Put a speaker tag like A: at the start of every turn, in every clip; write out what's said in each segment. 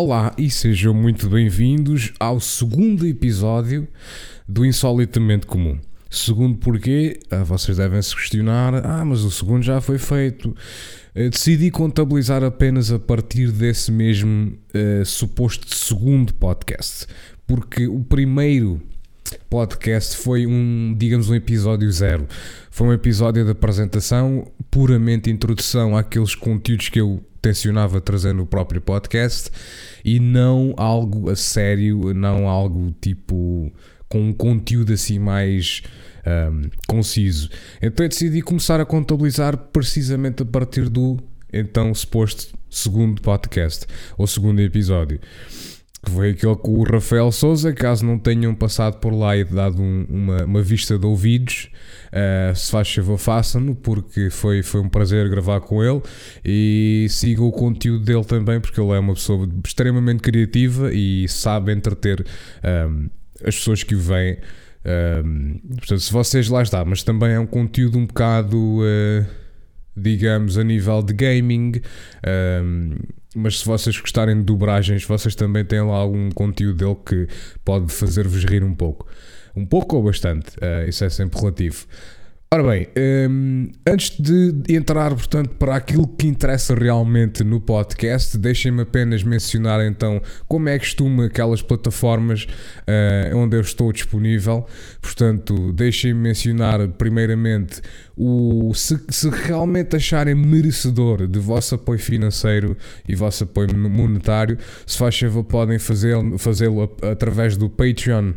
A: Olá e sejam muito bem-vindos ao segundo episódio do Insolitamente Comum. Segundo porquê, ah, vocês devem se questionar: ah, mas o segundo já foi feito. Eh, decidi contabilizar apenas a partir desse mesmo uh, suposto segundo podcast, porque o primeiro podcast foi um, digamos, um episódio zero. Foi um episódio de apresentação, puramente introdução àqueles conteúdos que eu tencionava trazer no próprio podcast e não algo a sério, não algo tipo com um conteúdo assim mais um, conciso. Então eu decidi começar a contabilizar precisamente a partir do então suposto segundo podcast ou segundo episódio que foi aquele com o Rafael Souza. Caso não tenham passado por lá e dado um, uma, uma, vista de ouvidos, uh, se faz favor, façam-no, porque foi, foi um prazer gravar com ele. E sigam o conteúdo dele também, porque ele é uma pessoa extremamente criativa e sabe entreter um, as pessoas que o. Um, portanto, se vocês lá está, mas também é um conteúdo um bocado. Uh, digamos, a nível de gaming. Um, mas se vocês gostarem de dobragens, vocês também têm lá algum conteúdo dele que pode fazer-vos rir um pouco. Um pouco ou bastante, uh, isso é sempre relativo. Ora bem, um, antes de entrar, portanto, para aquilo que interessa realmente no podcast, deixem-me apenas mencionar então como é que costumo aquelas plataformas uh, onde eu estou disponível. Portanto, deixem-me mencionar primeiramente o, se, se, realmente acharem merecedor de vosso apoio financeiro e vosso apoio monetário, se faz favor, podem fazê-lo fazê através do Patreon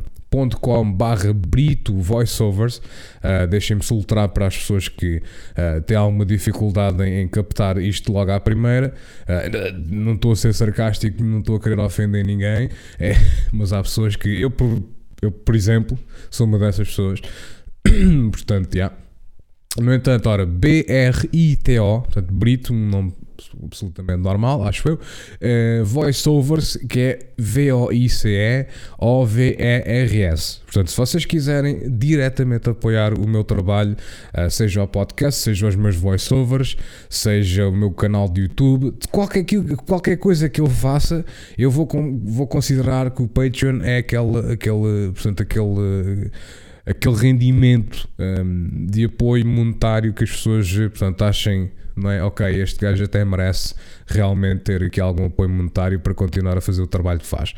A: com barra Brito Voiceovers. Uh, Deixem-me soltar para as pessoas que uh, têm alguma dificuldade em, em, captar isto logo à primeira. Uh, não estou a ser sarcástico, não estou a querer ofender ninguém, é, mas há pessoas que. Eu, por, eu, por exemplo, sou uma dessas pessoas. Portanto, já. Yeah. No entanto, ora, B-R-I-T-O, portanto, Brito, um nome absolutamente normal, acho eu. Uh, voiceovers, que é V-O-I-C-E-O-V-E-R-S. Portanto, se vocês quiserem diretamente apoiar o meu trabalho, uh, seja o podcast, seja os meus voiceovers, seja o meu canal de YouTube, qualquer, qualquer coisa que eu faça, eu vou, vou considerar que o Patreon é aquele, aquele, portanto, aquele aquele rendimento um, de apoio monetário que as pessoas portanto, achem não é? Ok, este gajo até merece realmente ter aqui algum apoio monetário para continuar a fazer o trabalho que faz.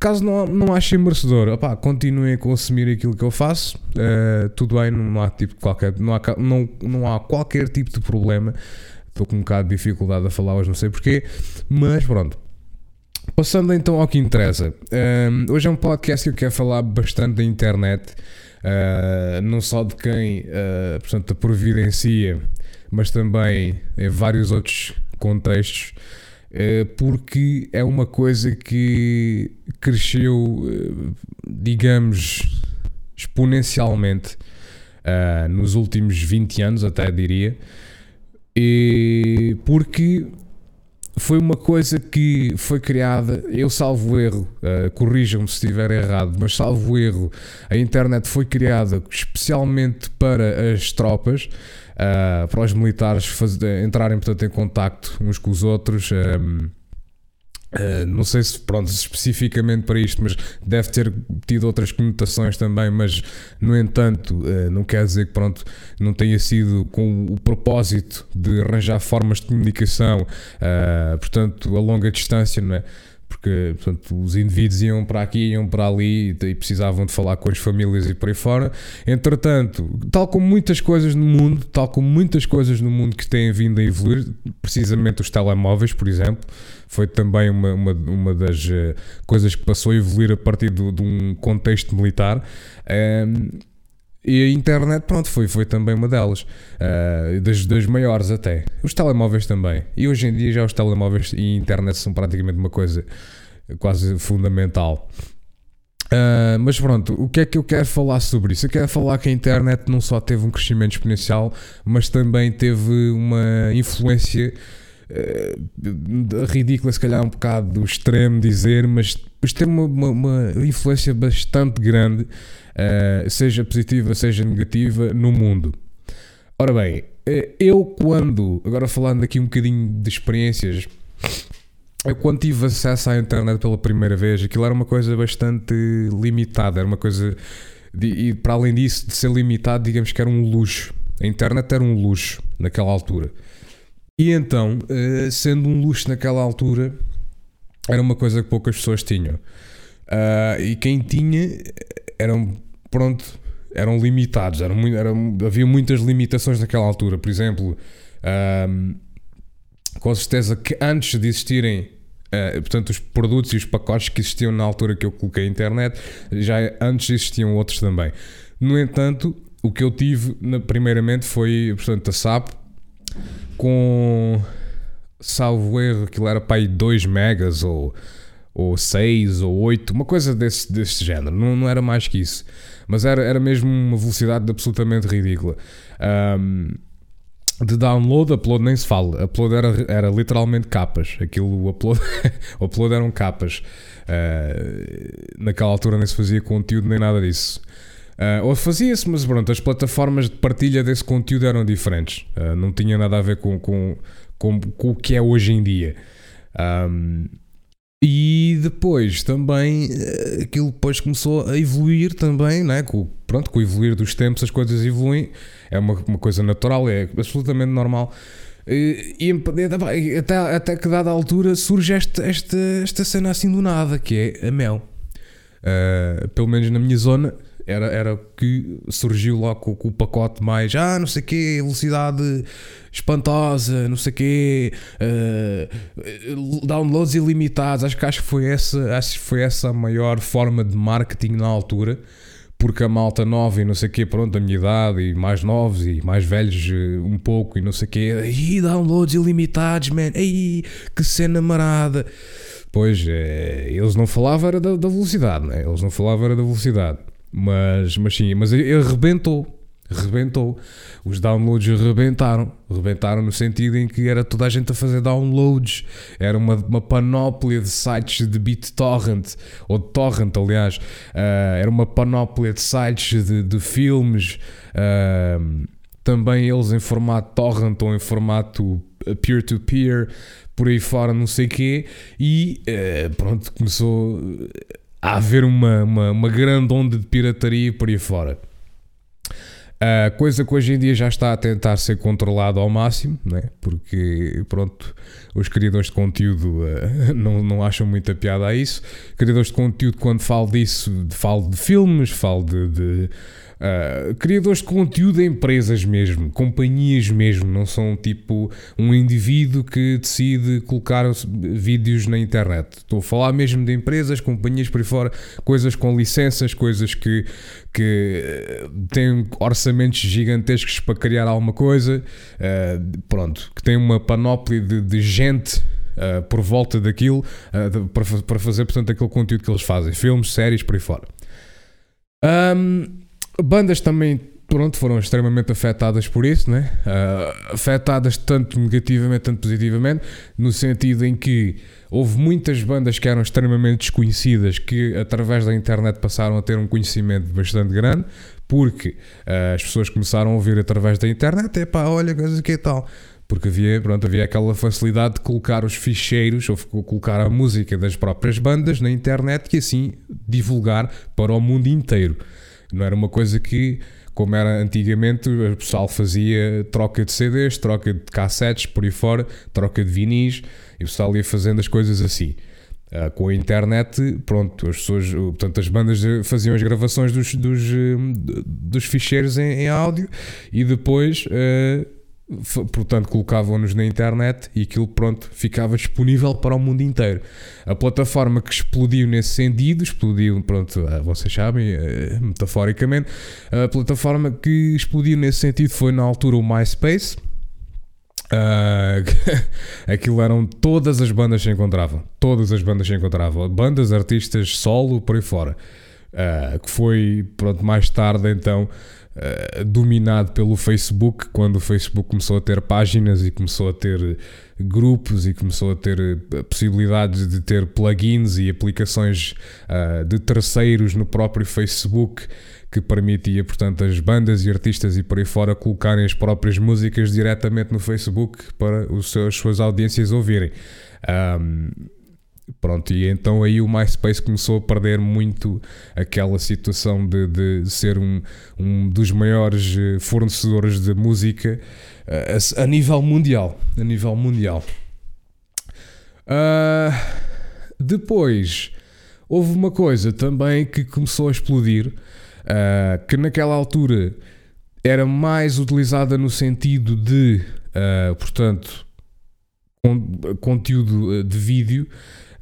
A: Caso não, não achem merecedor, opá, continuem a consumir aquilo que eu faço, uh, tudo bem, não há, tipo qualquer, não, há, não, não há qualquer tipo de problema. Estou com um bocado de dificuldade a falar hoje, não sei porquê, mas pronto. Passando então ao que interessa. Uh, hoje é um podcast que eu quero falar bastante da internet, uh, não só de quem portanto, providencia mas também em vários outros contextos, eh, porque é uma coisa que cresceu, eh, digamos, exponencialmente eh, nos últimos 20 anos, até diria, e porque foi uma coisa que foi criada, eu salvo erro, corrijam-me se estiver errado, mas salvo erro, a internet foi criada especialmente para as tropas, uh, para os militares fazer, entrarem portanto, em contacto uns com os outros. Um, Uh, não sei se pronto especificamente para isto, mas deve ter tido outras conotações também, mas no entanto uh, não quer dizer que pronto não tenha sido com o propósito de arranjar formas de comunicação, uh, portanto a longa distância, não é? Porque portanto, os indivíduos iam para aqui, iam para ali e precisavam de falar com as famílias e por aí fora. Entretanto, tal como muitas coisas no mundo, tal como muitas coisas no mundo que têm vindo a evoluir, precisamente os telemóveis, por exemplo, foi também uma, uma, uma das uh, coisas que passou a evoluir a partir do, de um contexto militar. Um, e a internet, pronto, foi, foi também uma delas, uh, das, das maiores até. Os telemóveis também. E hoje em dia já os telemóveis e a internet são praticamente uma coisa quase fundamental. Uh, mas pronto, o que é que eu quero falar sobre isso? Eu quero falar que a internet não só teve um crescimento exponencial, mas também teve uma influência uh, ridícula, se calhar um bocado extremo dizer, mas, mas teve uma, uma, uma influência bastante grande uh, seja positiva, seja negativa, no mundo. Ora bem, uh, eu quando, agora falando aqui um bocadinho de experiências, eu quando tive acesso à internet pela primeira vez, aquilo era uma coisa bastante limitada, era uma coisa. De, e para além disso, de ser limitado, digamos que era um luxo. A internet era um luxo naquela altura. E então, uh, sendo um luxo naquela altura, era uma coisa que poucas pessoas tinham. Uh, e quem tinha eram, pronto, eram limitados. Eram, eram, havia muitas limitações naquela altura. Por exemplo, uh, com certeza que antes de existirem Uh, portanto, os produtos e os pacotes que existiam na altura que eu coloquei a internet, já antes existiam outros também. No entanto, o que eu tive na, primeiramente foi portanto, a SAP com salvo erro, aquilo era para aí 2 megas ou, ou 6 ou 8, uma coisa desse, desse género, não, não era mais que isso, mas era, era mesmo uma velocidade absolutamente ridícula. Um, de download, upload nem se fala. Upload era, era literalmente capas. Aquilo, o upload, upload eram capas. Uh, naquela altura nem se fazia conteúdo nem nada disso. Uh, ou fazia-se, mas pronto, as plataformas de partilha desse conteúdo eram diferentes. Uh, não tinha nada a ver com, com, com, com o que é hoje em dia. Um, e depois também aquilo depois começou a evoluir também, né? com, pronto, com o evoluir dos tempos as coisas evoluem é uma, uma coisa natural, é absolutamente normal. E, e até, até que dada altura surge esta, esta, esta cena assim do nada, que é a mel. Uh, pelo menos na minha zona, era, era que surgiu lá com, com, o pacote mais, ah, não sei o quê, velocidade espantosa, não sei o quê, uh, downloads ilimitados. Acho que, acho, que foi essa, acho que foi essa a maior forma de marketing na altura porque a malta nova e não sei o quê, pronto, da minha idade e mais novos e mais velhos eh, um pouco e não sei o quê, e downloads ilimitados, man, ei, que cena marada. Pois, é, eles não falavam era da, da, velocidade, né? eles não falavam era da velocidade, mas, mas sim, mas ele arrebentou, rebentou. Os downloads rebentaram. Rebentaram no sentido em que era toda a gente a fazer downloads. Era uma, uma panóplia de sites de BitTorrent, ou de Torrent, aliás. Uh, era uma panóplia de sites de, de filmes. Uh, também eles em formato torrent ou em formato peer-to-peer, por aí fora, não sei o quê. E uh, pronto, começou a haver uma, uma, uma grande onda de pirataria por aí fora. Uh, coisa que hoje em dia já está a tentar ser controlado ao máximo, né? porque pronto, os criadores de conteúdo uh, não, não acham muita piada a isso. Criadores de conteúdo, quando falo disso, falo de filmes, falo de, de Uh, criadores de conteúdo, empresas mesmo, companhias mesmo, não são tipo um indivíduo que decide colocar vídeos na internet. Estou a falar mesmo de empresas, companhias por aí fora, coisas com licenças, coisas que, que eh, têm orçamentos gigantescos para criar alguma coisa, uh, pronto, que têm uma panóplia de, de gente. Uh, por volta daquilo para, para fazer portanto aquele conteúdo que eles fazem filmes, séries, por aí fora um, Bandas também pronto, foram extremamente afetadas por isso, né? Uh, afetadas tanto negativamente, tanto positivamente, no sentido em que houve muitas bandas que eram extremamente desconhecidas que através da internet passaram a ter um conhecimento bastante grande, porque uh, as pessoas começaram a ouvir através da internet, é pá, olha, coisa que tal. Porque havia, pronto, havia aquela facilidade de colocar os ficheiros ou colocar a música das próprias bandas na internet e assim divulgar para o mundo inteiro. Não era uma coisa que, como era antigamente, o pessoal fazia troca de CDs, troca de cassetes por aí fora, troca de vinis, e o pessoal ia fazendo as coisas assim. Uh, com a internet, pronto, as pessoas, portanto, as bandas faziam as gravações dos, dos, dos ficheiros em, em áudio e depois uh, portanto colocavam-nos na internet e aquilo pronto ficava disponível para o mundo inteiro. A plataforma que explodiu nesse sentido explodiu pronto ah, vocês sabem eh, metaforicamente a plataforma que explodiu nesse sentido foi na altura o MySpace. Uh, aquilo eram todas as bandas que se encontravam todas as bandas que se encontravam bandas artistas solo por aí fora. Uh, que foi pronto, mais tarde então uh, dominado pelo Facebook, quando o Facebook começou a ter páginas e começou a ter grupos e começou a ter possibilidades de ter plugins e aplicações uh, de terceiros no próprio Facebook que permitia, portanto, as bandas e artistas e por aí fora colocarem as próprias músicas diretamente no Facebook para os seus, as suas audiências ouvirem. Um, Pronto, e então aí o MySpace começou a perder muito aquela situação de, de ser um, um dos maiores eh, fornecedores de música a, a nível mundial. A nível mundial. Uh, depois houve uma coisa também que começou a explodir, uh, que naquela altura era mais utilizada no sentido de, uh, portanto, con conteúdo de vídeo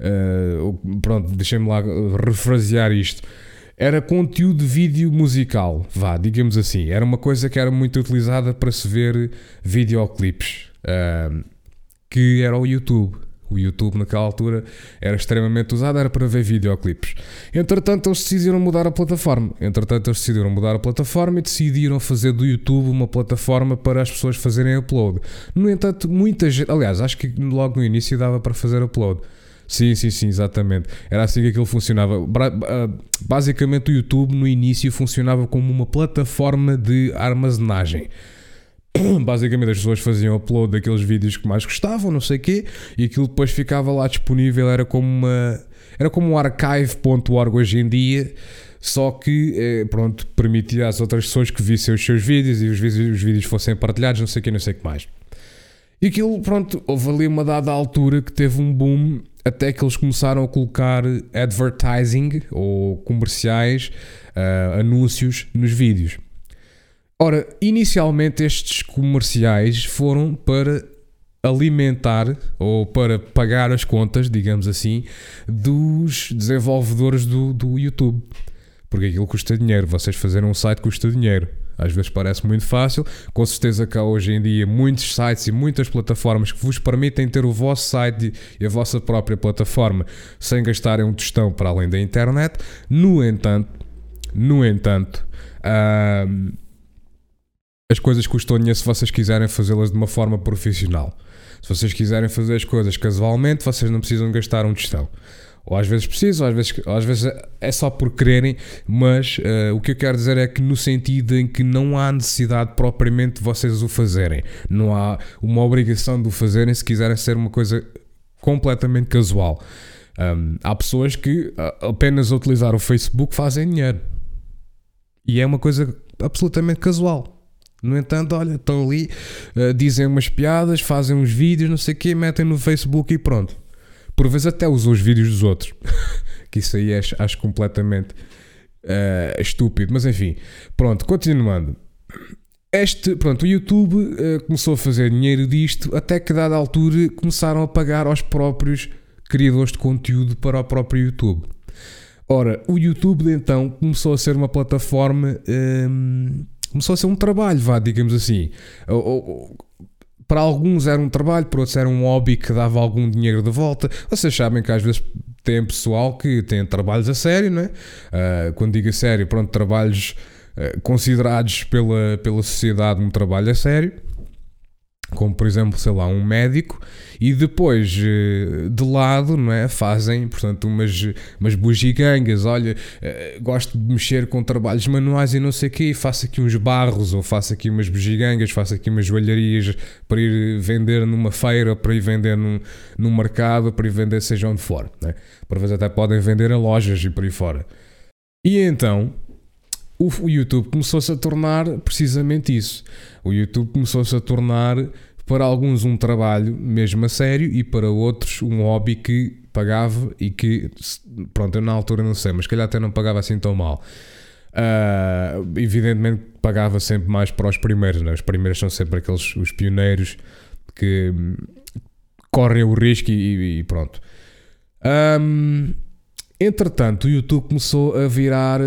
A: Uh, pronto, deixem-me lá refrasear isto. Era conteúdo de vídeo musical, vá, digamos assim. Era uma coisa que era muito utilizada para se ver videoclipes, uh, que era o YouTube. O YouTube naquela altura era extremamente usado, era para ver videoclipes. Entretanto, eles decidiram mudar a plataforma. Entretanto, eles decidiram mudar a plataforma e decidiram fazer do YouTube uma plataforma para as pessoas fazerem upload. No entanto, muita gente, aliás, acho que logo no início dava para fazer upload. Sim, sim, sim, exatamente. Era assim que aquilo funcionava. Basicamente, o YouTube no início funcionava como uma plataforma de armazenagem. Basicamente, as pessoas faziam upload daqueles vídeos que mais gostavam, não sei o quê, e aquilo depois ficava lá disponível. Era como uma. Era como um archive.org hoje em dia, só que, eh, pronto, permitia às outras pessoas que vissem os seus vídeos e os vídeos, os vídeos fossem partilhados, não sei o que, não sei o que mais. E aquilo, pronto, houve ali uma dada altura que teve um boom até que eles começaram a colocar advertising ou comerciais, uh, anúncios nos vídeos. Ora, inicialmente estes comerciais foram para alimentar ou para pagar as contas, digamos assim, dos desenvolvedores do, do YouTube. Porque aquilo custa dinheiro, vocês fazerem um site custa dinheiro. Às vezes parece muito fácil. Com certeza que há hoje em dia muitos sites e muitas plataformas que vos permitem ter o vosso site e a vossa própria plataforma sem gastarem um tostão para além da internet. No entanto, no entanto, as coisas custam dinheiro se vocês quiserem fazê-las de uma forma profissional. Se vocês quiserem fazer as coisas casualmente, vocês não precisam gastar um tostão. Ou às vezes precisam, às vezes, às vezes é só por quererem, mas uh, o que eu quero dizer é que no sentido em que não há necessidade propriamente de vocês o fazerem. Não há uma obrigação de o fazerem se quiserem ser uma coisa completamente casual. Um, há pessoas que apenas a utilizar o Facebook fazem dinheiro. E é uma coisa absolutamente casual. No entanto, olha, estão ali, uh, dizem umas piadas, fazem uns vídeos, não sei o quê, metem no Facebook e pronto por vezes até usou os vídeos dos outros. que isso aí acho, acho completamente uh, estúpido. Mas enfim, pronto, continuando. Este, pronto, o YouTube uh, começou a fazer dinheiro disto até que, dada altura, começaram a pagar aos próprios criadores de conteúdo para o próprio YouTube. Ora, o YouTube então começou a ser uma plataforma. Um, ehm, começou a ser um trabalho, vá, digamos assim. Para alguns era um trabalho, para outros era um hobby que dava algum dinheiro de volta. Vocês sabem que às vezes tem pessoal que tem trabalhos a sério, não é? Uh, quando digo a sério, pronto, trabalhos uh, considerados pela, pela sociedade um trabalho a sério como por exemplo, sei lá, um médico, e depois eh, de lado, não é? Fazem, portanto, umas, umas bugigangas. Olha, eh, gosto de mexer com trabalhos manuais e não sei o quê, faço aqui uns barros, ou faço aqui umas bugigangas, faço aqui umas joalharias para ir vender numa feira, para ir vender num, num mercado, para ir vender seja onde for. Né? Por vezes até podem vender a lojas e por aí fora. E então, o YouTube começou-se a tornar precisamente isso. O YouTube começou-se a tornar, para alguns, um trabalho mesmo a sério e para outros, um hobby que pagava e que, pronto, eu na altura não sei, mas calhar até não pagava assim tão mal. Uh, evidentemente pagava sempre mais para os primeiros, né? os primeiros são sempre aqueles os pioneiros que correm o risco e, e pronto. Um, entretanto, o YouTube começou a virar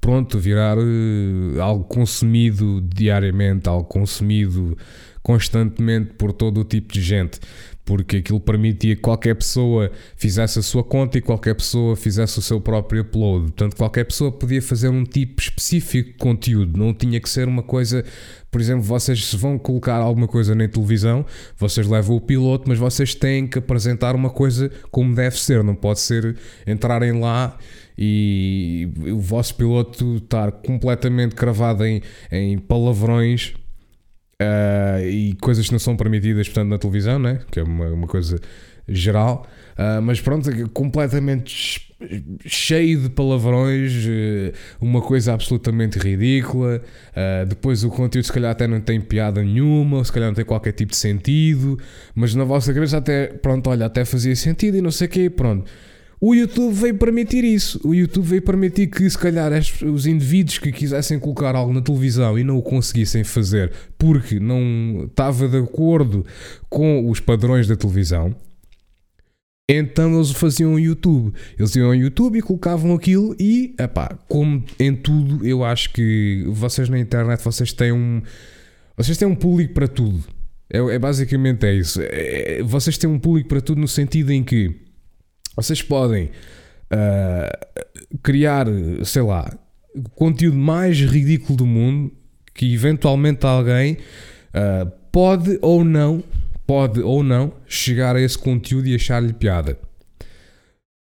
A: pronto, virar uh, algo consumido diariamente, algo consumido constantemente por todo o tipo de gente, porque aquilo permitia que qualquer pessoa fizesse a sua conta e qualquer pessoa fizesse o seu próprio upload. Portanto, qualquer pessoa podia fazer um tipo específico de conteúdo, não tinha que ser uma coisa. Por exemplo, vocês se vão colocar alguma coisa na televisão, vocês levam o piloto, mas vocês têm que apresentar uma coisa como deve ser, não pode ser entrarem lá e o vosso piloto estar completamente cravado em, em palavrões uh, e coisas que não são permitidas, portanto, na televisão, né? que é uma, uma coisa geral. Uh, mas pronto, completamente cheio de palavrões, uh, uma coisa absolutamente ridícula. Uh, depois o conteúdo, se calhar, até não tem piada nenhuma, se calhar não tem qualquer tipo de sentido, mas na vossa cabeça, até pronto, olha, até fazia sentido e não sei o quê, pronto. O YouTube veio permitir isso. O YouTube veio permitir que, se calhar, os indivíduos que quisessem colocar algo na televisão e não o conseguissem fazer porque não estava de acordo com os padrões da televisão, então eles faziam o YouTube. Eles iam ao YouTube e colocavam aquilo e, epá, como em tudo, eu acho que vocês na internet, vocês têm um... Vocês têm um público para tudo. É, é basicamente é isso. É, vocês têm um público para tudo no sentido em que vocês podem uh, criar, sei lá, o conteúdo mais ridículo do mundo que eventualmente alguém uh, pode ou não, pode ou não chegar a esse conteúdo e achar-lhe piada.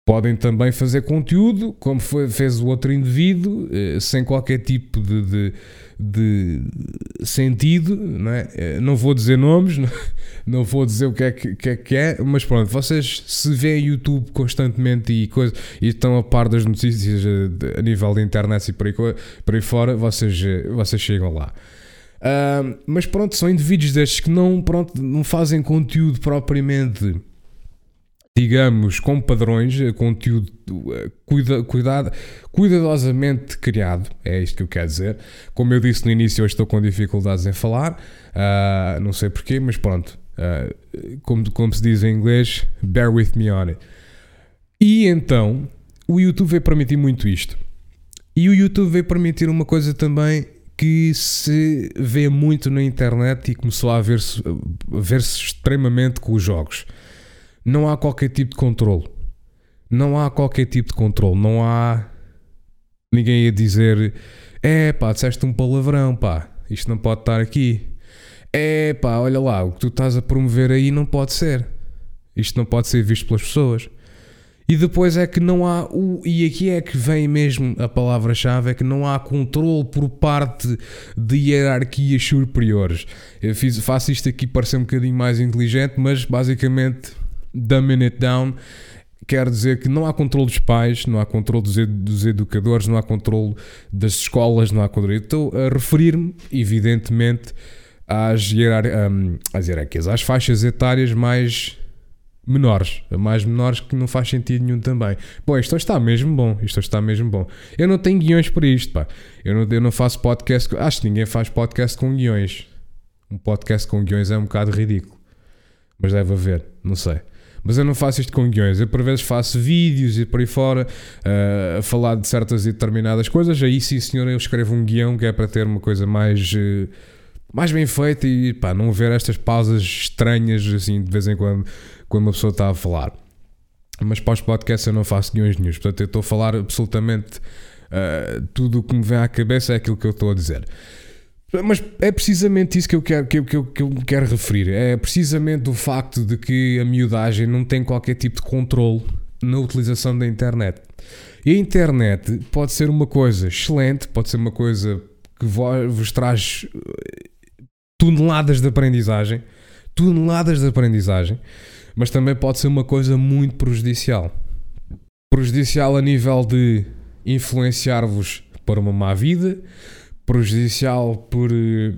A: Podem também fazer conteúdo, como foi, fez o outro indivíduo, eh, sem qualquer tipo de, de, de, sentido. Não, é? Eh, não vou dizer nomes, não, vou dizer o que é que, é que é, mas pronto, vocês se veem YouTube constantemente e, coisa, e estão a par das notícias a, a nível da internet e por aí, por aí fora, vocês, vocês chegam lá. Uh, mas pronto, são indivíduos destes que não, pronto, não fazem conteúdo propriamente digamos, com padrões, eh, conteúdo eh, cuida, cuidado, cuidadosamente criado, é isto que eu quero dizer. Como eu disse no início, eu estou com dificuldades em falar, uh, não sei porquê, mas pronto, uh, como, como se diz em inglês, bear with me on it. E então, o YouTube veio permitir muito isto. E o YouTube veio permitir uma coisa também que se vê muito na internet e começou a ver-se ver extremamente com os jogos não há qualquer tipo de controle. Não há qualquer tipo de controle. Não há ninguém a dizer: é pá, disseste um palavrão, pá, isto não pode estar aqui. É pá, olha lá, o que tu estás a promover aí não pode ser. Isto não pode ser visto pelas pessoas. E depois é que não há o. E aqui é que vem mesmo a palavra-chave: é que não há controle por parte de hierarquias superiores. Eu fiz, faço isto aqui parecer um bocadinho mais inteligente, mas basicamente dumbing it down quer dizer que não há controle dos pais, não há controle dos, dos educadores, não há controle das escolas, não há controle. Estou a referir-me, evidentemente, às, hierar um, às hierarquias, às faixas etárias mais menores, mais menores que não faz sentido nenhum também. Bom, isto está mesmo bom, isto está mesmo bom. Eu não tenho guiões para isto, pá. Eu não, eu não faço podcast, acho que ninguém faz podcast com guiões. Um podcast com guiões é um bocado ridículo. Mas deve haver, não sei. Mas eu não faço isto com guiões. Eu por vezes faço vídeos e por aí fora uh, a falar de certas e determinadas coisas. Aí sim, senhor, eu escrevo um guião que é para ter uma coisa mais. Uh, mais bem feita e pá, não ver estas pausas estranhas assim de vez em quando quando uma pessoa está a falar. Mas para os podcasts eu não faço guiões nenhum, portanto eu estou a falar absolutamente uh, tudo o que me vem à cabeça é aquilo que eu estou a dizer. Mas é precisamente isso que eu quero, que eu, que, eu, que eu quero referir. É precisamente o facto de que a miudagem não tem qualquer tipo de controle na utilização da internet. E a internet pode ser uma coisa excelente, pode ser uma coisa que vos traz eh, toneladas de aprendizagem, toneladas de aprendizagem, mas também pode ser uma coisa muito prejudicial. Prejudicial a nível de influenciar-vos para uma má vida, prejudicial por eh,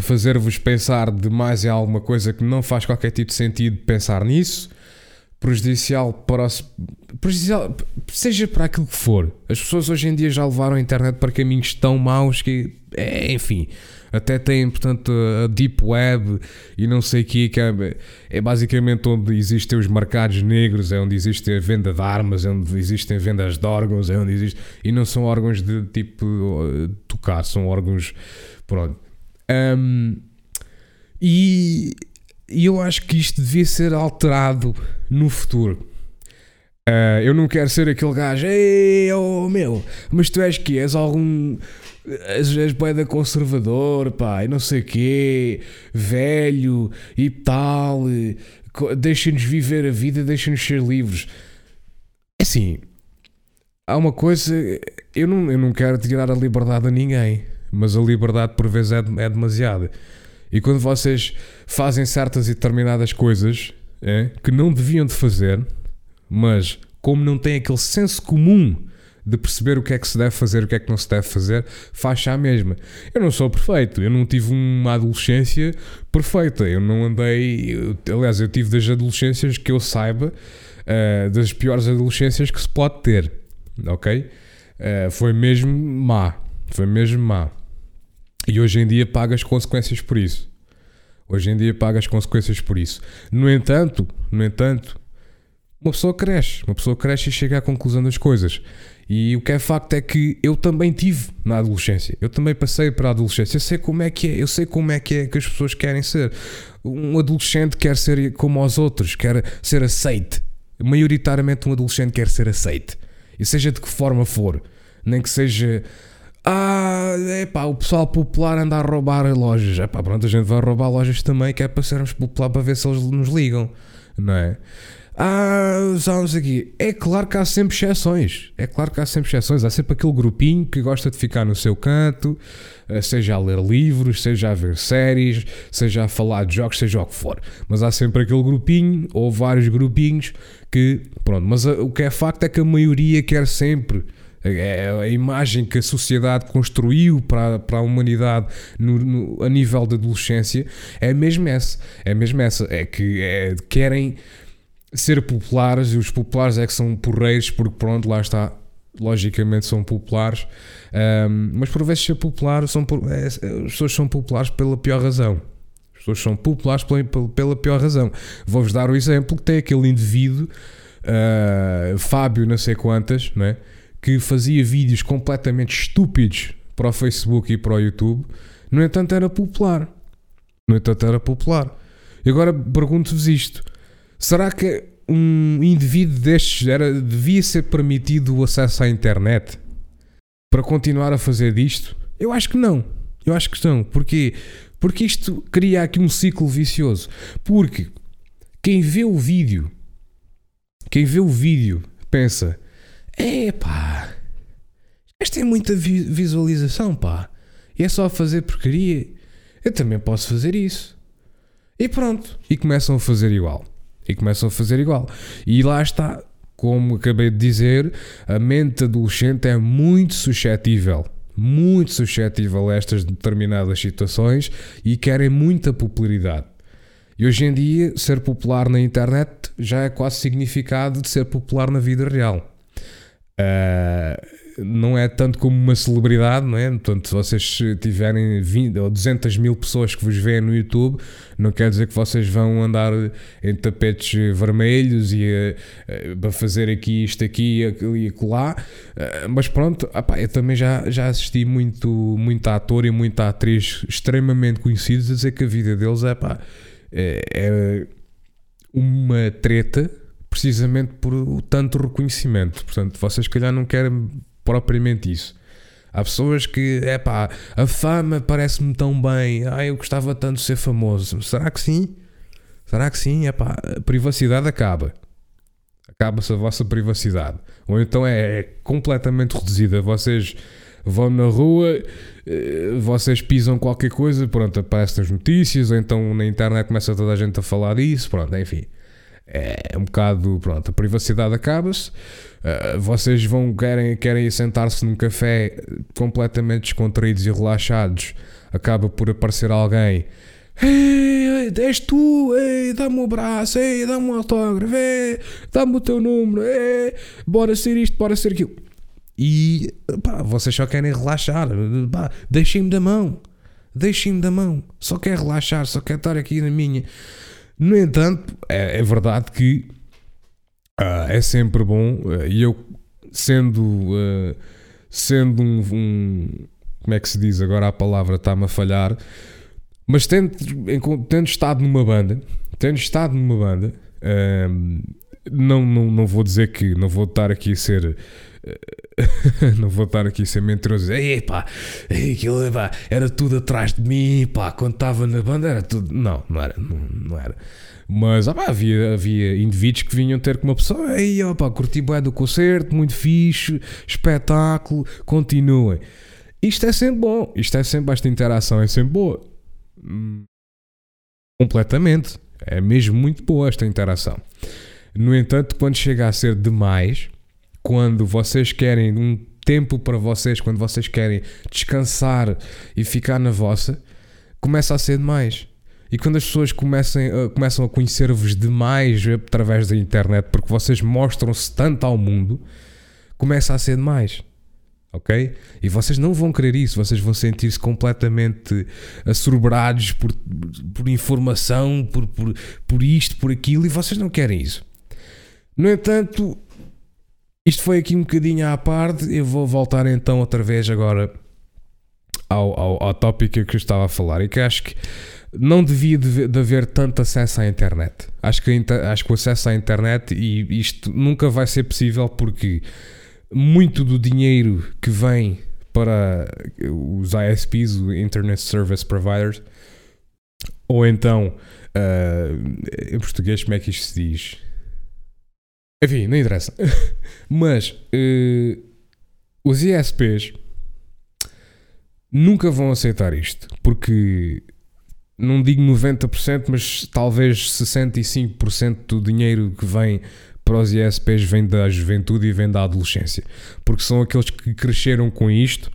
A: fazer-vos pensar demais em alguma coisa que não faz qualquer tipo de sentido pensar nisso, prejudicial para o, prejudicial, seja para aquilo que for. As pessoas hoje em dia já levaram a internet para caminhos tão maus que, é, enfim, até têm, portanto, a Deep Web e não sei o que, que é, é, basicamente onde existem os mercados negros, é onde existe a venda de armas, é onde existem vendas de órgãos, é onde existe. E não são órgãos de tipo tocar, são órgãos. Pronto. Um, E, e eu acho que isto devia ser alterado no futuro. Uh, eu não quero ser aquele gajo, ei, oh meu, mas tu és que és algum. És, és boeda conservador, pá, e não sei o quê, velho e tal, deixa-nos viver a vida, deixa-nos ser livres. É assim, há uma coisa, eu não, eu não quero tirar a liberdade a ninguém, mas a liberdade por vezes é, é demasiada. E quando vocês fazem certas e determinadas coisas é, que não deviam de fazer, mas como não têm aquele senso comum de perceber o que é que se deve fazer, o que é que não se deve fazer, faz-se a mesma. Eu não sou perfeito, eu não tive uma adolescência perfeita, eu não andei. Eu, aliás, eu tive das adolescências que eu saiba, uh, das piores adolescências que se pode ter, ok? Uh, foi mesmo má, foi mesmo má. E hoje em dia paga as consequências por isso. Hoje em dia paga as consequências por isso. No entanto, no entanto, uma pessoa cresce, uma pessoa cresce e chega à conclusão das coisas. E o que é facto é que eu também tive na adolescência. Eu também passei para a adolescência. Eu sei como é que é, eu sei como é que é que as pessoas querem ser. Um adolescente quer ser como os outros, quer ser aceite. Maioritariamente um adolescente quer ser aceite. E seja de que forma for, nem que seja ah, é pá, o pessoal popular anda a roubar lojas. É pá, pronto, a gente vai roubar lojas também, que é para sermos popular para ver se eles nos ligam, não é? Ah, vamos aqui. É claro que há sempre exceções. É claro que há sempre exceções. Há sempre aquele grupinho que gosta de ficar no seu canto, eh, seja a ler livros, seja a ver séries, seja a falar de jogos, seja o que for. Mas há sempre aquele grupinho, ou vários grupinhos, que. Pronto, mas o que é facto é que a maioria quer sempre. É a imagem que a sociedade construiu para, para a humanidade no, no, a nível da adolescência é mesmo essa. É mesmo essa. É que é, querem ser populares, e os populares é que são porreiros, porque pronto, lá está, logicamente são populares, um, mas por vezes ser popular, são, é, as pessoas são populares pela pior razão. As pessoas são populares pela, pela pior razão. Vou-vos dar o exemplo que tem aquele indivíduo, uh, Fábio, não sei quantas, não é? que fazia vídeos completamente estúpidos para o Facebook e para o YouTube, no entanto era popular. No entanto era popular. E agora pergunto-vos isto Será que um indivíduo destes era, devia ser permitido o acesso à internet para continuar a fazer disto? Eu acho que não. Eu acho que não. Porquê? Porque isto cria aqui um ciclo vicioso. Porque quem vê o vídeo, quem vê o vídeo pensa: é pá, isto tem muita visualização, pá. E é só fazer porcaria. Eu também posso fazer isso. E pronto. E começam a fazer igual e começam a fazer igual. E lá está, como acabei de dizer, a mente adolescente é muito suscetível, muito suscetível a estas determinadas situações e querem muita popularidade. E hoje em dia, ser popular na internet já é quase significado de ser popular na vida real. Uh, não é tanto como uma celebridade, não é? Portanto, se vocês tiverem 20 ou 200 mil pessoas que vos veem no YouTube, não quer dizer que vocês vão andar em tapetes vermelhos e a, a fazer aqui isto aqui e acolá. Ah, mas pronto, opá, eu também já, já assisti muito, muito ator e muita atriz extremamente conhecidos a dizer que a vida deles é, pá, é, é uma treta precisamente por tanto reconhecimento. Portanto, vocês, se calhar, não querem propriamente isso. Há pessoas que, é pá, a fama parece-me tão bem, ah, eu gostava tanto de ser famoso. Será que sim? Será que sim? É pá, a privacidade acaba. Acaba-se a vossa privacidade. Ou então é, é completamente reduzida. Vocês vão na rua, eh, vocês pisam qualquer coisa, pronto, aparecem as notícias, ou então na internet começa toda a gente a falar disso, pronto, enfim. É um bocado, pronto, a privacidade acaba-se. Uh, vocês vão querem, querem sentar-se num café completamente descontraídos e relaxados. Acaba por aparecer alguém. Ei, és tu, ei, dá-me um braço, ei, dá-me um autógrafo, dá-me o teu número, ei, bora ser isto, bora ser aquilo. E pá, vocês só querem relaxar, deixem-me da mão, deixem-me da mão, só quer relaxar, só quer estar aqui na minha. No entanto, é, é verdade que uh, é sempre bom, uh, e eu sendo, uh, sendo um, um, Como é que se diz agora a palavra? Está-me a falhar. Mas tendo, tendo estado numa banda, tendo estado numa banda, hum, não, não, não vou dizer que não vou estar aqui a ser não vou estar aqui a ser mentiroso. Ei, pá, aquilo, pá, era tudo atrás de mim, pá, quando estava na banda era tudo. Não, não era, não, não era. Mas ah, pá, havia, havia indivíduos que vinham ter com uma pessoa, ei, pá, curti bué do concerto, muito fixe, espetáculo, continuem. Isto é sempre bom, isto é sempre, esta interação é sempre boa. Completamente. É mesmo muito boa esta interação. No entanto, quando chega a ser demais, quando vocês querem um tempo para vocês, quando vocês querem descansar e ficar na vossa, começa a ser demais. E quando as pessoas comecem, uh, começam a conhecer-vos demais através da internet, porque vocês mostram-se tanto ao mundo, começa a ser demais. Ok? E vocês não vão querer isso, vocês vão sentir-se completamente assorberados por, por informação, por, por, por isto, por aquilo, e vocês não querem isso. No entanto, isto foi aqui um bocadinho à parte. Eu vou voltar então outra vez agora ao, ao, ao tópico que eu estava a falar e que acho que não devia de haver tanto acesso à internet. Acho que, acho que o acesso à internet e isto nunca vai ser possível porque muito do dinheiro que vem para os ISPs, os Internet Service Providers, ou então uh, em português, como é que isto se diz? Enfim, não interessa. Mas uh, os ISPs nunca vão aceitar isto, porque não digo 90%, mas talvez 65% do dinheiro que vem para os ISPs vem da juventude e vem da adolescência, porque são aqueles que cresceram com isto,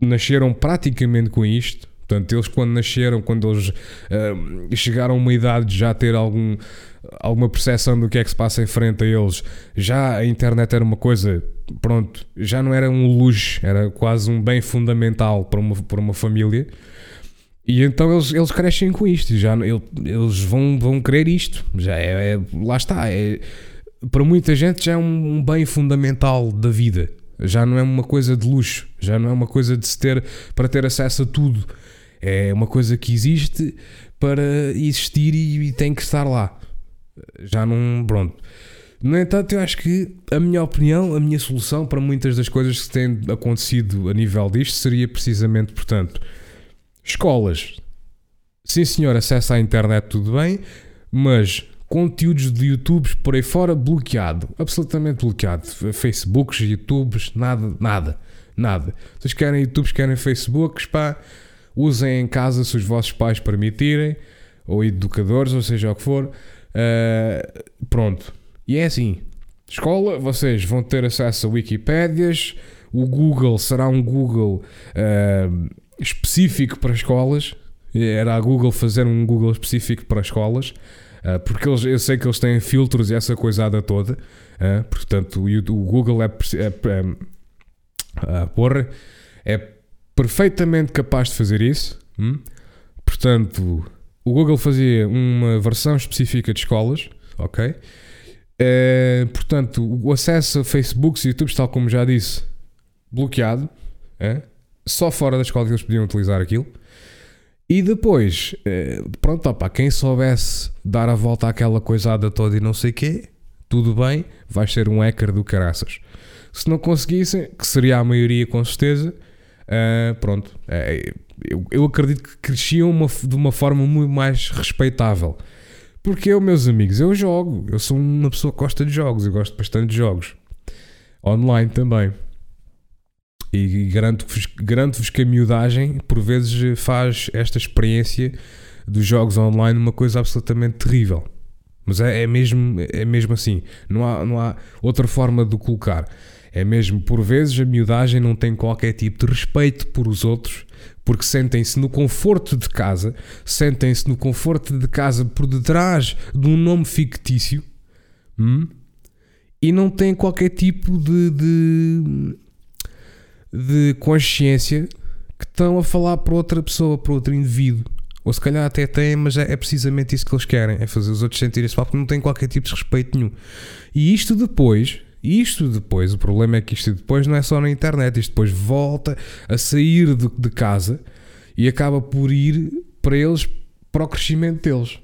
A: nasceram praticamente com isto. Portanto, eles quando nasceram, quando eles uh, chegaram a uma idade de já ter algum alguma percepção do que é que se passa em frente a eles. Já a internet era uma coisa, pronto, já não era um luxo, era quase um bem fundamental para uma, para uma família. E então eles, eles crescem com isto, já eles vão, vão querer isto. Já é, é lá está. É, para muita gente já é um, um bem fundamental da vida. Já não é uma coisa de luxo, já não é uma coisa de se ter para ter acesso a tudo. É uma coisa que existe para existir e, e tem que estar lá já não. Pronto. No entanto, eu acho que a minha opinião, a minha solução para muitas das coisas que têm acontecido a nível disto seria precisamente, portanto, escolas. Sim, senhor, acesso à internet, tudo bem, mas conteúdos de YouTubes por aí fora bloqueado, absolutamente bloqueado. Facebooks, YouTubes, nada, nada, nada. Vocês querem YouTubes, querem Facebooks, pá, usem em casa se os vossos pais permitirem, ou educadores, ou seja o que for. Uh, pronto. E é assim: escola, vocês vão ter acesso a Wikipédias. O Google será um Google uh, específico para escolas. Era a Google fazer um Google específico para escolas. Uh, porque eles, eu sei que eles têm filtros e essa coisada toda. Portanto, o, Google é, é, porra, é perfeitamente capaz de fazer isso. Hum? Portanto, o Google fazia uma versão específica de escolas, ok? É, portanto, o acesso a Facebook e YouTube, tal como já disse, bloqueado. É? Só fora da escola que eles podiam utilizar aquilo. E depois, é, pronto, opa, quem soubesse dar a volta àquela coisada toda e não sei quê, tudo bem, vais ser um hacker do caraças. Se não conseguissem, que seria a maioria com certeza, uh, pronto, é, eu, eu acredito que cresciam uma, de uma forma muito mais respeitável. Porque eu, meus amigos, eu jogo. Eu sou uma pessoa que gosta de jogos. Eu gosto bastante de jogos. Online também. E garanto-vos garanto que a miudagem, por vezes, faz esta experiência dos jogos online uma coisa absolutamente terrível. Mas é, é, mesmo, é mesmo assim. Não há, não há outra forma de colocar. É mesmo, por vezes, a miudagem não tem qualquer tipo de respeito por os outros porque sentem-se no conforto de casa, sentem-se no conforto de casa por detrás de um nome fictício hum? e não têm qualquer tipo de, de, de consciência que estão a falar para outra pessoa, para outro indivíduo. Ou se calhar até têm, mas é, é precisamente isso que eles querem: é fazer os outros sentirem-se mal porque não têm qualquer tipo de respeito nenhum. E isto depois isto depois, o problema é que isto depois não é só na internet, isto depois volta a sair de, de casa e acaba por ir para eles, para o crescimento deles.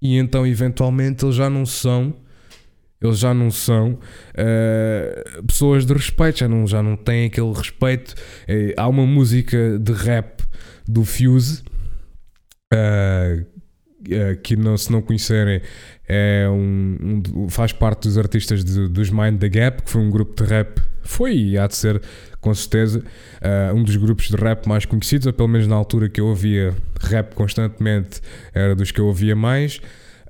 A: E então, eventualmente, eles já não são. Eles já não são uh, pessoas de respeito, já não, já não têm aquele respeito. Uh, há uma música de rap do Fuse uh, que não, se não conhecerem é um, um, faz parte dos artistas de, dos Mind the Gap, que foi um grupo de rap, foi e há de ser com certeza uh, um dos grupos de rap mais conhecidos, ou pelo menos na altura que eu ouvia rap constantemente, era dos que eu ouvia mais.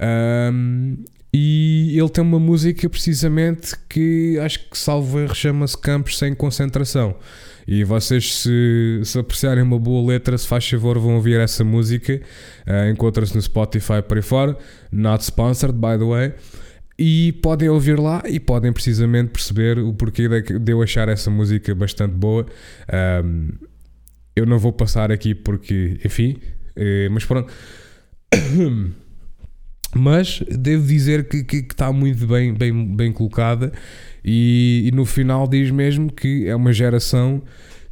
A: Um, e ele tem uma música precisamente que acho que salvo erro chama-se Campos Sem Concentração. E vocês, se, se apreciarem uma boa letra, se faz favor, vão ouvir essa música. Uh, Encontra-se no Spotify por aí fora. Not sponsored, by the way. E podem ouvir lá e podem precisamente perceber o porquê de eu achar essa música bastante boa. Um, eu não vou passar aqui porque, enfim, eh, mas pronto. Mas devo dizer que está muito bem, bem, bem colocada e, e, no final diz mesmo que é uma geração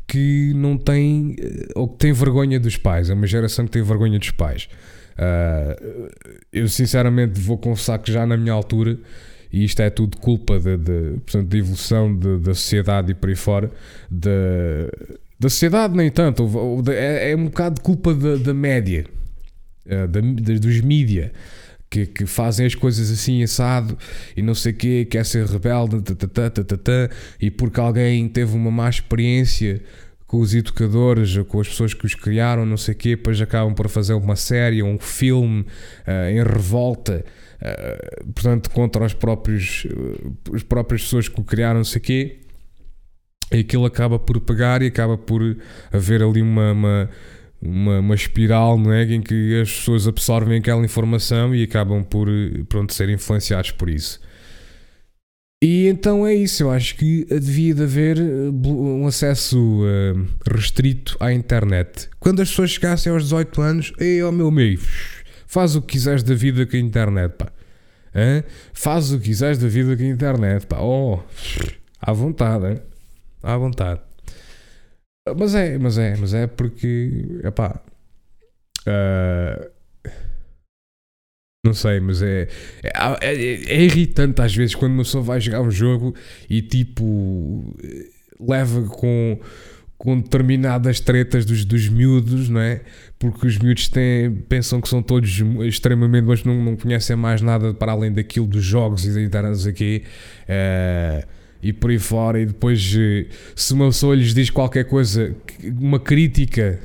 A: que não tem eh, ou que tem vergonha dos pais, é uma geração que tem vergonha dos pais. Uh, eu sinceramente vou confessar que já na minha altura, e isto é tudo culpa de, de, portanto, de evolução de, da sociedade e por aí fora, de, da sociedade nem tanto, é, é um bocado culpa da, da média, uh, da, dos mídia. Que, que, fazem as coisas assim assado e não sei o quê, quer ser rebelde, e porque alguém teve uma má experiência com os educadores, com as pessoas que os criaram, não sei o quê, depois acabam por fazer uma série, um filme uh, em revolta, uh, portanto, contra os próprios, uh, as próprias pessoas que o criaram, não sei o quê, e aquilo acaba por pegar e acaba por haver ali uma, uma, uma, uma espiral não é? em que as pessoas absorvem aquela informação e acabam por pronto, ser influenciados por isso. E então é isso, eu acho que devia de haver eh, um acesso uh, restrito à internet. Quando as pessoas chegassem aos 18 anos, ei, oh, meu amigo, faz o que quiseres da vida com a internet, pá. Hã? Faz o que quiseres da vida com a internet, pá. Oh, à vontade, hein? à vontade. Mas é, mas é, mas é porque, epá, uh, não sei, mas é é, é, é, irritante às vezes quando uma pessoa vai jogar um jogo e tipo leva com, com determinadas tretas dos, dos miúdos, não é? Porque os miúdos têm, pensam que são todos extremamente mas não, não conhecem mais nada para além daquilo dos jogos e da internet aqui. Uh, e por aí fora, e depois se uma pessoa lhes diz qualquer coisa, uma crítica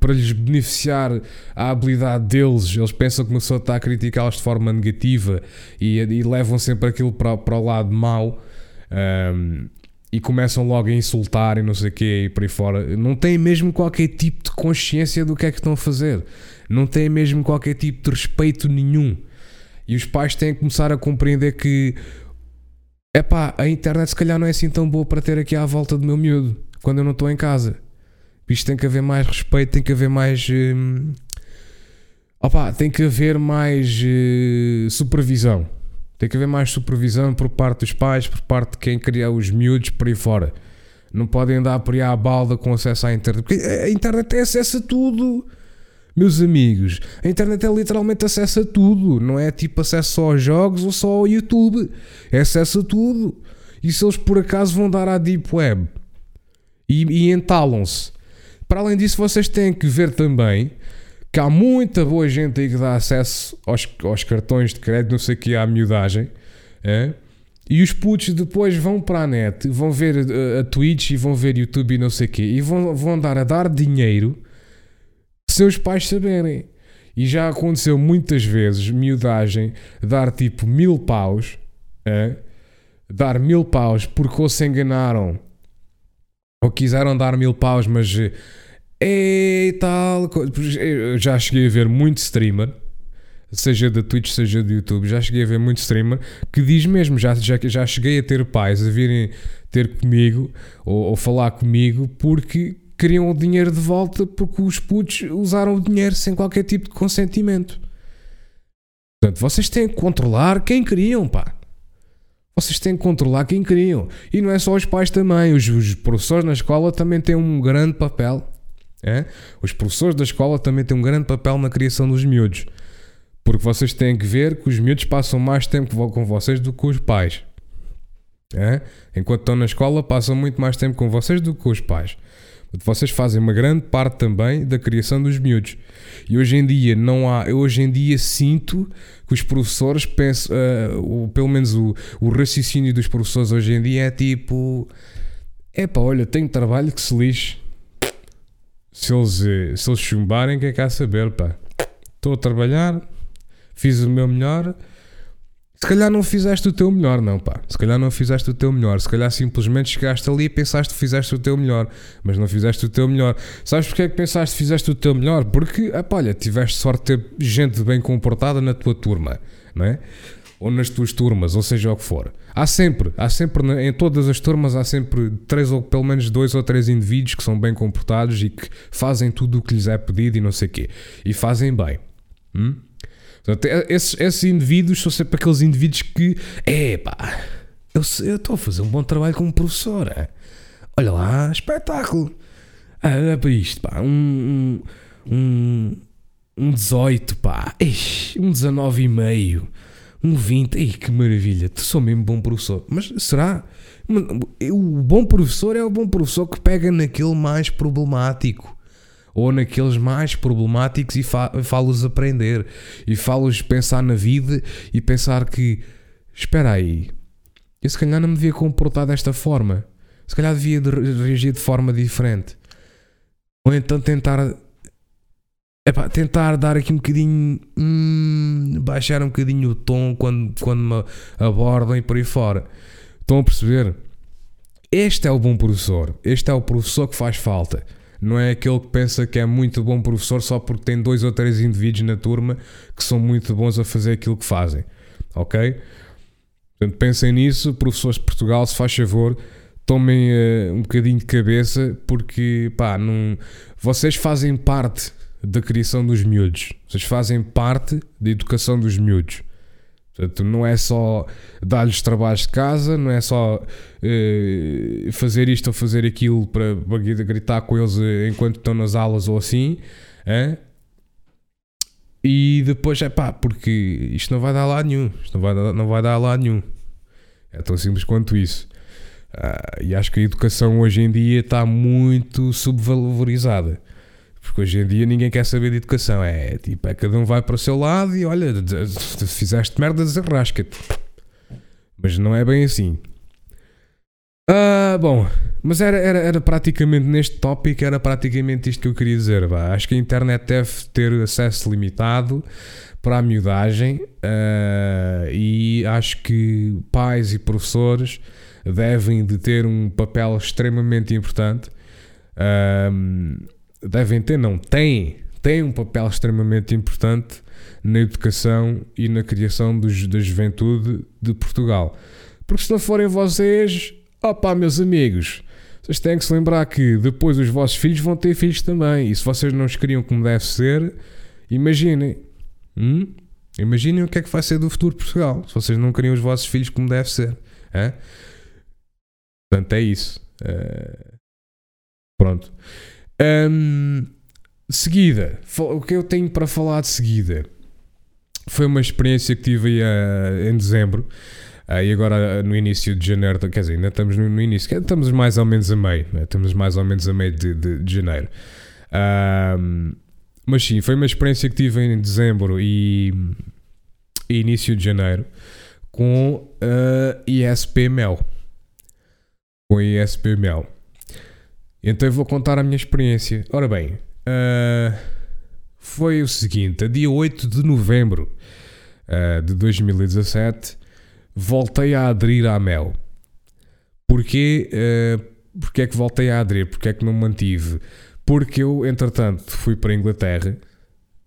A: para lhes beneficiar a habilidade deles, eles pensam que uma pessoa está a criticá-los de forma negativa e, e, levam sempre aquilo para, para o lado mau um, e começam logo a insultar e não sei o quê e por aí fora. Não têm mesmo qualquer tipo de consciência do que é que estão a fazer, não têm mesmo qualquer tipo de respeito nenhum. E os pais têm que começar a compreender que epá, a internet se calhar não é assim tão boa para ter aqui à volta do meu miúdo quando eu não estou em casa. Isto tem que haver mais respeito, tem que haver mais. Hum, opa, tem que haver mais uh, supervisão. Tem que haver mais supervisão por parte dos pais, por parte de quem cria os miúdos por aí fora. Não podem andar por aí à balda com acesso à internet. Porque a internet tem acesso a tudo. Meus amigos, a internet é literalmente acesso a tudo. Não é tipo acesso só aos jogos ou só ao YouTube. É acesso a tudo. E se eles por acaso vão dar à Deep Web e, e entalam-se para além disso, vocês têm que ver também que há muita boa gente aí que dá acesso aos, aos cartões de crédito, não sei o que, à miudagem. É? E os putos depois vão para a net, vão ver a, a Twitch e vão ver YouTube e não sei o quê, e vão, vão dar a dar dinheiro sem os pais saberem. E já aconteceu muitas vezes, miudagem, dar tipo mil paus, é? dar mil paus porque ou se enganaram ou quiseram dar mil paus, mas é tal. Já cheguei a ver muito streamer, seja da Twitch, seja do YouTube, já cheguei a ver muito streamer que diz mesmo, já, já, já cheguei a ter pais a virem ter comigo ou, ou falar comigo porque queriam o dinheiro de volta porque os putos usaram o dinheiro sem qualquer tipo de consentimento. Portanto, vocês têm que controlar quem queriam, pá. Vocês têm que controlar quem queriam. E não é só os pais também. Os, os professores na escola também têm um grande papel É? Os professores da escola também têm um grande papel na criação dos miúdos. Porque vocês têm que ver que os miúdos passam mais tempo com vocês do que os pais. É? Enquanto estão na escola, passam muito mais tempo com vocês do que com os pais. Vocês fazem uma grande parte também da criação dos miúdos. E hoje em dia não há. Eu hoje em dia sinto que os professores pensam, uh, ou pelo menos o, o raciocínio dos professores hoje em dia é tipo. É pá, olha, tenho trabalho que se lixe. Se eles, eh, se eles chumbarem, quem é quer saber, pá. Estou a trabalhar, fiz o meu melhor se calhar não fizeste o teu melhor, não, pá. Se calhar não fizeste o teu melhor. Se calhar simplesmente chegaste ali e pensaste que fizeste o teu melhor, mas não fizeste o teu melhor. Sabes porque é que pensaste que fizeste o teu melhor? Porque, epá, olha, tiveste sorte de ter gente bem comportada na tua turma, não é? Ou nas tuas turmas, ou seja o que for. Há sempre, há sempre, em todas as turmas, há sempre três ou pelo menos dois ou três indivíduos que são bem comportados e que fazem tudo o que lhes é pedido e não sei o quê. E fazem bem. Hum? Portanto, é, esses, esses indivíduos são sempre aqueles indivíduos que, é pá, eu estou a fazer um bom trabalho como professora. Olha lá, espetáculo. Ah, olha para isto, pá, um, um, um 18, pá, um 19,5, um 20, Ei, que maravilha, sou mesmo bom professor. Mas será? O bom professor é o bom professor que pega naquele mais problemático ou naqueles mais problemáticos e falo-os aprender e falo-os pensar na vida e pensar que espera aí, eu se calhar não me devia comportar desta forma, se calhar devia reagir de forma diferente, ou então tentar epá, tentar dar aqui um bocadinho hum, baixar um bocadinho o tom quando, quando me abordam e por aí fora. Estão a perceber? Este é o bom professor. Este é o professor que faz falta não é aquele que pensa que é muito bom professor só porque tem dois ou três indivíduos na turma que são muito bons a fazer aquilo que fazem. Ok? Portanto, pensem nisso, professores de Portugal, se faz favor, tomem uh, um bocadinho de cabeça, porque pá, não, vocês fazem parte da criação dos miúdos, vocês fazem parte da educação dos miúdos. Portanto, não é só dar-lhes trabalhos de casa, não é só uh, fazer isto ou fazer aquilo para, para gritar com eles eh, enquanto estão nas aulas ou assim. Hein? E depois é pá, porque isto não vai dar lá nenhum. Isto não vai, dar, não vai dar lá nenhum. É tão simples quanto isso. Uh, e acho que a educação hoje em dia está muito subvalorizada. Porque hoje em dia ninguém quer saber de educação. É tipo, é cada um vai para o seu lado e olha, fizeste merda, desarrasca-te. Mas não é bem assim. Ah, bom, mas era, era, era praticamente neste tópico, era praticamente isto que eu queria dizer. Vá. Acho que a internet deve ter acesso limitado para a miudagem uh, e acho que pais e professores devem de ter um papel extremamente importante. Uh, devem ter, não, têm, têm um papel extremamente importante na educação e na criação dos, da juventude de Portugal. Porque se não forem vocês, opá, meus amigos, vocês têm que se lembrar que depois os vossos filhos vão ter filhos também. E se vocês não os criam como deve ser, imaginem. Hum? Imaginem o que é que vai ser do futuro de Portugal. Se vocês não criam os vossos filhos como deve ser. Hein? Portanto, é isso. Uh... Pronto. Um, seguida, o que eu tenho para falar de seguida foi uma experiência que tive uh, em dezembro. Uh, e agora no início de janeiro, quer dizer, ainda estamos no, no início, estamos mais ou menos a meio, né? estamos mais ou menos a meio de, de, de janeiro. mas sim, foi uma experiência que tive em dezembro e, e início de janeiro com a ISP Mel. Com a Mel. Então eu vou contar a minha experiência. Ora bem, uh, foi o seguinte: a dia 8 de novembro uh, de 2017, voltei a aderir à Mel. Porquê? Uh, Porquê é que voltei a aderir? Porquê é que não mantive? Porque eu, entretanto, fui para a Inglaterra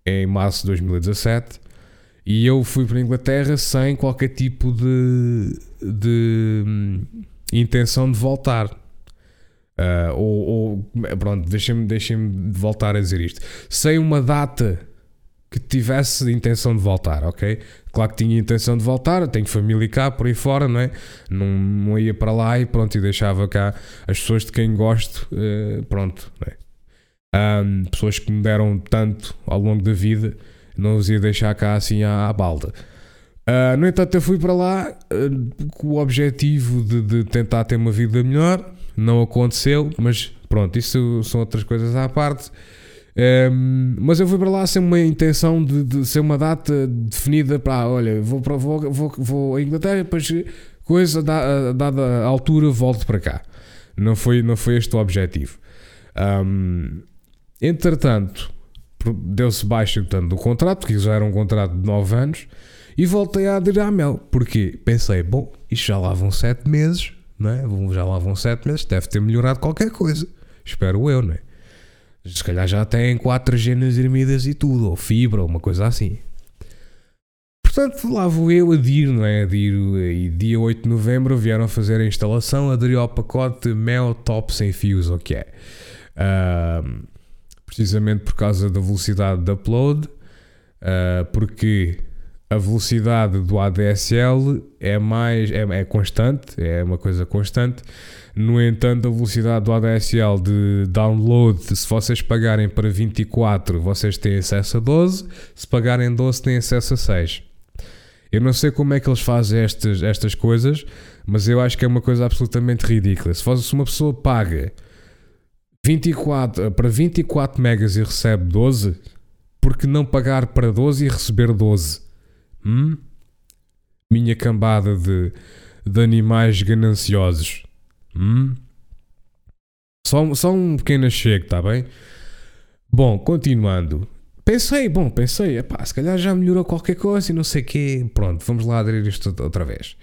A: em março de 2017 e eu fui para a Inglaterra sem qualquer tipo de, de hum, intenção de voltar. Uh, ou, ou, pronto, deixem-me deixem voltar a dizer isto. Sem uma data que tivesse intenção de voltar, ok? Claro que tinha intenção de voltar, tenho família cá, por aí fora, não é? Não, não ia para lá e pronto, e deixava cá as pessoas de quem gosto, uh, pronto, é? Um, pessoas que me deram tanto ao longo da vida, não os ia deixar cá assim à, à balda. Uh, no entanto, eu fui para lá uh, com o objetivo de, de, tentar ter uma vida melhor. Não aconteceu, mas pronto, isso são outras coisas à parte. Um, mas eu fui para lá sem uma intenção de, de ser uma data definida para, ah, olha, vou, para, vou, vou, vou à Inglaterra, depois coisa, dada a altura, volto para cá. Não foi, não foi este o objetivo. Um, entretanto, deu-se baixo tanto do contrato, que já era um contrato de 9 anos, e voltei a aderir à Mel. Porquê? Pensei, bom, isto já lá vão 7 meses, não é? Já lá vão 7 meses, deve ter melhorado qualquer coisa. Espero eu, não é? Se calhar já têm 4 genes ermidas e tudo, ou fibra, ou uma coisa assim. Portanto, lá vou eu adir, não é? Adiro, e dia 8 de novembro vieram fazer a instalação, aderiu ao pacote Mel Top sem fios, o que é? Precisamente por causa da velocidade de upload, uh, porque a velocidade do ADSL é mais é, é, constante, é uma coisa constante. No entanto, a velocidade do ADSL de download, se vocês pagarem para 24, vocês têm acesso a 12, se pagarem 12, têm acesso a 6. Eu não sei como é que eles fazem estas, estas coisas, mas eu acho que é uma coisa absolutamente ridícula. Se, fosse, uma pessoa paga 24, para 24 megas e recebe 12, por que não pagar para 12 e receber 12? Hum? Minha cambada de, de animais gananciosos. Hum? Só, só um pequeno chego, está bem? Bom, continuando. Pensei, bom, pensei, epá, se calhar já melhorou qualquer coisa e não sei o quê. Pronto, vamos lá aderir isto outra vez.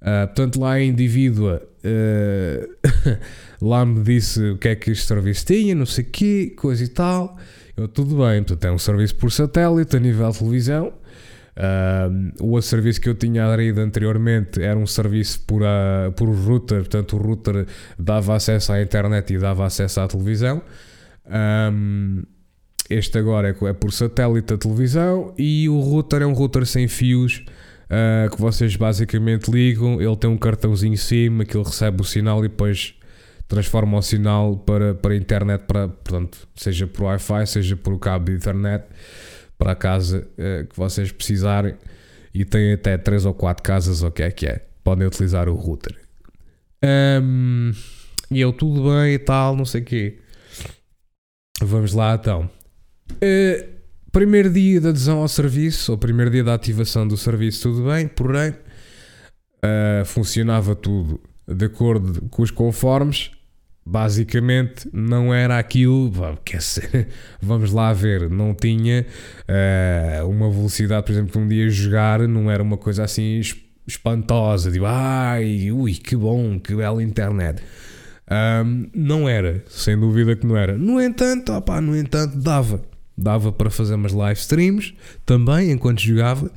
A: Uh, portanto, lá a indivídua uh, lá me disse o que é que este serviço tinha, não sei o quê, coisa e tal. Eu, tudo bem, portanto, é um serviço por satélite a nível de televisão. Uh, o outro serviço que eu tinha aderido anteriormente era um serviço por, a, por router, portanto, o router dava acesso à internet e dava acesso à televisão. Um, este agora é, é por satélite a televisão e o router é um router sem fios uh, que vocês basicamente ligam. Ele tem um cartãozinho em cima que ele recebe o sinal e depois transforma o sinal para, para a internet, para, portanto, seja por Wi-Fi, seja por cabo de internet para a casa uh, que vocês precisarem. E tem até 3 ou 4 casas, o que é que é. Podem utilizar o router. Um, e eu tudo bem e tal, não sei o quê. Vamos lá então. Uh, primeiro dia de adesão ao serviço, ou primeiro dia da ativação do serviço, tudo bem, porém uh, funcionava tudo de acordo com os conformes. Basicamente não era aquilo, vamos lá ver, não tinha uh, uma velocidade, por exemplo, um dia jogar não era uma coisa assim espantosa, tipo, ai, ui, que bom, que bela internet. Um, não era, sem dúvida que não era. No entanto, opa, no entanto, dava dava para fazer umas live streams também enquanto jogava.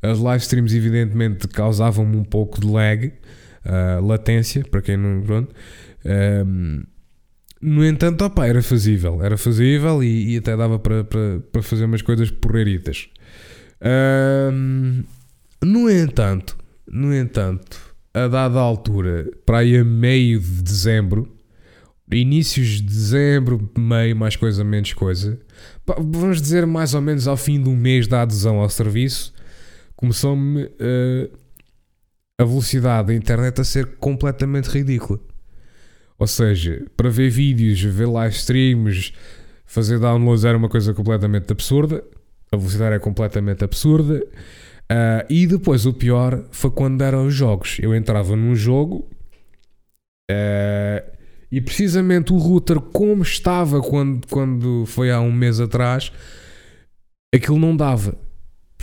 A: As live streams, evidentemente, causavam-me um pouco de lag, uh, latência, para quem não. Pronto. Um, no entanto, opa, era fazível, era fazível e, e até dava para, para, fazer umas coisas porreiritas. Um, no entanto, no entanto, a dada altura, para aí a meio de dezembro, inícios de dezembro, meio, mais coisa, menos coisa, vamos dizer mais ou menos ao fim do mês da adesão ao serviço, começou-me uh, a velocidade da internet a ser completamente ridícula. Ou seja, para ver vídeos, ver live streams, fazer downloads era uma coisa completamente absurda. A velocidade é completamente absurda. Uh, e depois o pior foi quando eram os jogos. Eu entrava num jogo. Uh, e precisamente o router, como estava quando, quando foi há um mês atrás, aquilo não dava.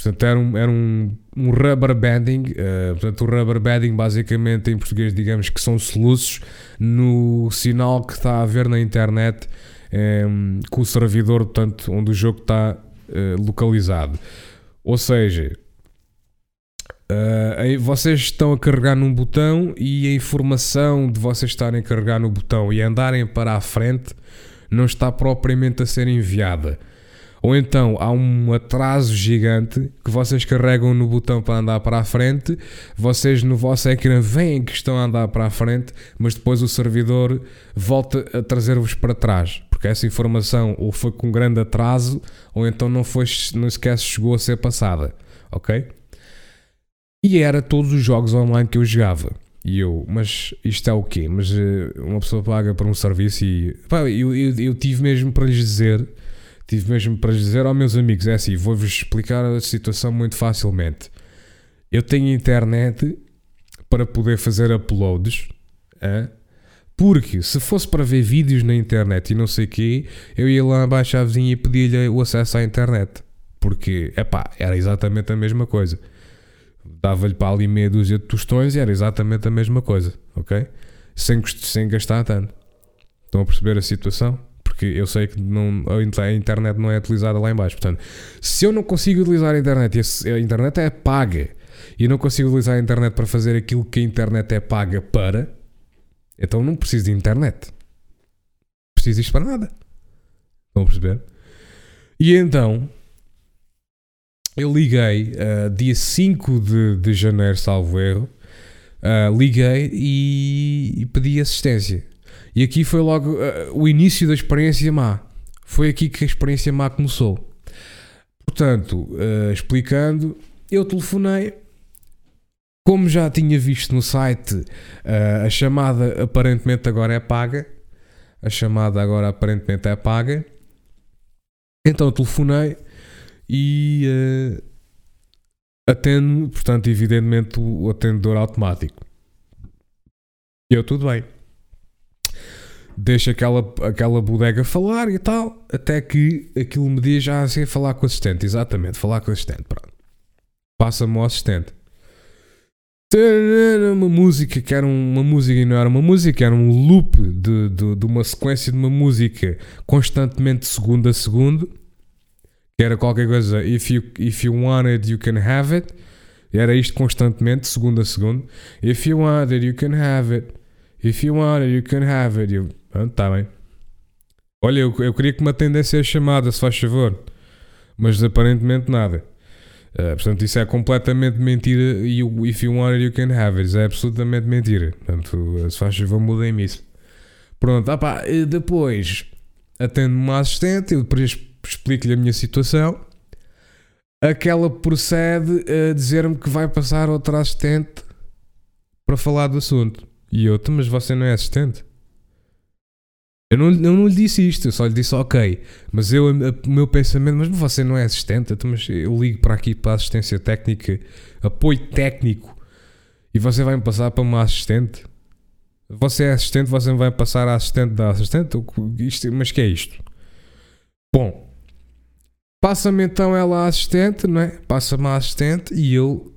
A: Portanto, era um, era um, um rubber banding. Uh, portanto, o rubber banding, basicamente, em português, digamos que são soluços no sinal que está a ver na internet um, com o servidor, portanto, onde o jogo está uh, localizado. Ou seja, Uh, vocês estão a carregar num botão e a informação de vocês estarem a carregar no botão e andarem para a frente não está propriamente a ser enviada. Ou então há um atraso gigante que vocês carregam no botão para andar para a frente, vocês no vosso ecrã veem que estão a andar para a frente, mas depois o servidor volta a trazer-vos para trás porque essa informação ou foi com grande atraso ou então não foi, não sequer chegou a ser passada, ok? E era todos os jogos online que eu jogava. E eu, mas isto é o quê? Mas uh, uma pessoa paga por um serviço e. Pá, eu, eu, eu, tive mesmo para lhes dizer, tive mesmo para dizer aos meus amigos: é assim, vou-vos explicar a situação muito facilmente. Eu tenho internet para poder fazer uploads, porque se fosse para ver vídeos na internet e não sei o quê, eu ia lá abaixo à vizinha e pedia-lhe o acesso à internet. Porque, é pá, era exatamente a mesma coisa dava-lhe para ali meia dúzia de tostões e era exatamente a mesma coisa, ok? Sem, sem gastar tanto. Estão a perceber a situação? Porque eu sei que não, a internet não é utilizada lá embaixo. Portanto, se eu não consigo utilizar a internet e a internet é paga e não consigo utilizar a internet para fazer aquilo que a internet é paga para, então não preciso de internet. Não preciso disto para nada. Estão a perceber? E então, eu liguei uh, dia 5 de, de janeiro, salvo erro. Uh, liguei e, e, pedi assistência. E aqui foi logo uh, o início da experiência má. Foi aqui que a experiência má começou. Portanto, explicando, eu telefonei. Como já tinha visto no site, a chamada aparentemente agora é paga. A chamada agora aparentemente é paga. Então telefonei e uh, atendo, portanto, evidentemente, o atendedor automático. Eu, tudo bem. Deixo aquela, aquela bodega falar e tal, até que aquilo me diz já assim, falar com o assistente, exatamente, falar com o assistente, pronto. Passa-me o assistente. Uma música que era uma música e não era uma música, era um loop de, de, de uma sequência de uma música constantemente segundo a segundo que era qualquer coisa, if you, if you want it, you can have it. Era isto constantemente, segundo a segundo. If you want it, you can have it. If you want it, you can have it. Ah, tá bem. Olha, eu, eu queria que me atendesse a chamada, se faz favor. Mas aparentemente nada. Uh, portanto, isso é completamente mentira. E o if you want it, you can have it. Isso é absolutamente mentira. Portanto, se faz favor, mudem-me isso. Pronto, ah pá, depois atendo uma assistente. Eu depois explico-lhe a minha situação. Aquela procede a dizer-me que vai passar outra assistente para falar do assunto. E eu, mas você não é assistente? Eu não, eu não lhe disse isto, eu só lhe disse ok. Mas eu, o meu pensamento, mas você não é assistente? Então, mas eu ligo para aqui para assistência técnica, apoio técnico, e você vai me passar para uma assistente? Você é assistente, você me vai passar a assistente da assistente? Isto, mas que é isto? Bom, Passa-me então ela a assistente, não é? Passa-me a assistente e eu,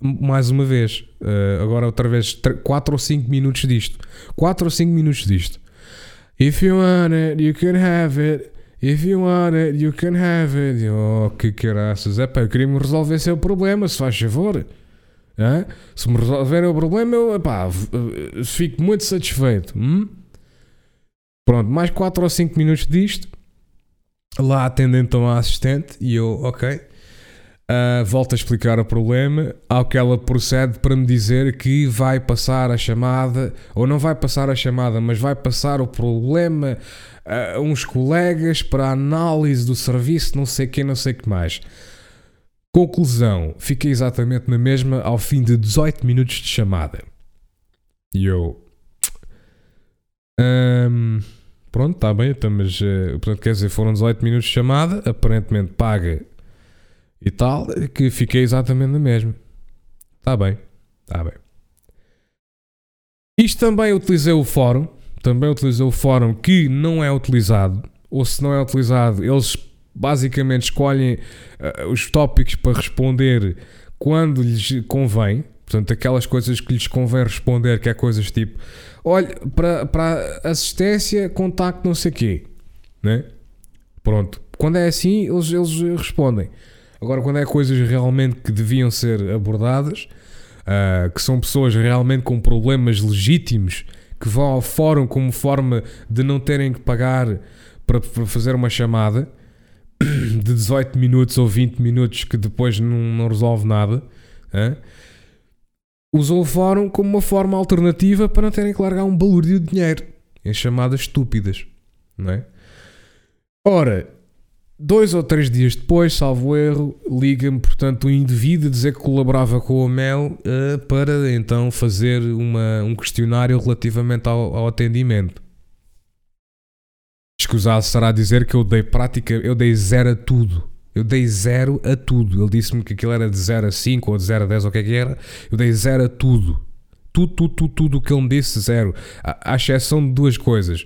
A: mais uma vez, uh, agora outra vez, 4 ou 5 minutos disto. 4 ou 5 minutos disto. If you want it, you can have it. If you want it, you can have it. Oh, que caraças. É pá, eu queria me resolver esse problema, se faz favor. É? Se me resolverem o problema, eu epá, fico muito satisfeito. Hum? Pronto, mais 4 ou 5 minutos disto. Lá atende então a assistente e eu, ok. Uh, volto a explicar o problema, ao que ela procede para me dizer que vai passar a chamada, ou não vai passar a chamada, mas vai passar o problema a uns colegas para análise do serviço, não sei o que, não sei que mais. Conclusão, fiquei exatamente na mesma ao fim de 18 minutos de chamada. E eu. Um, Pronto, está bem, então, mas uh, portanto, quer dizer, foram 18 minutos de chamada, aparentemente paga e tal, que fiquei exatamente na mesma. Está bem, está bem. Isto também utilizei o fórum, também utilizei o fórum que não é utilizado, ou se não é utilizado, eles basicamente escolhem uh, os tópicos para responder quando lhes convém, portanto, aquelas coisas que lhes convém responder, que é coisas tipo olha, para, para assistência, contacto, não sei o quê. Né? Pronto. Quando é assim, eles, eles respondem. Agora, quando é coisas realmente que deviam ser abordadas, uh, que são pessoas realmente com problemas legítimos, que vão ao fórum como forma de não terem que pagar para, para fazer uma chamada de 18 minutos ou 20 minutos que depois não, não resolve nada. Uh, usou o fórum como uma forma alternativa para não terem que largar um balúrdio de dinheiro em chamadas estúpidas, não é? Ora, dois ou três dias depois, salvo erro, liga-me, portanto, um indivíduo a dizer que colaborava com a Mel uh, para então fazer uma, um questionário relativamente ao, ao atendimento. Escusado será dizer que eu dei prática, eu dei zero a tudo. Eu dei zero a tudo. Ele disse-me que aquilo era de 0 a 5 ou de 0 a 10 ou o que é que era. Eu dei zero a tudo. Tudo, tudo, tudo, tudo o que ele me disse, zero. À, à exceção de duas coisas.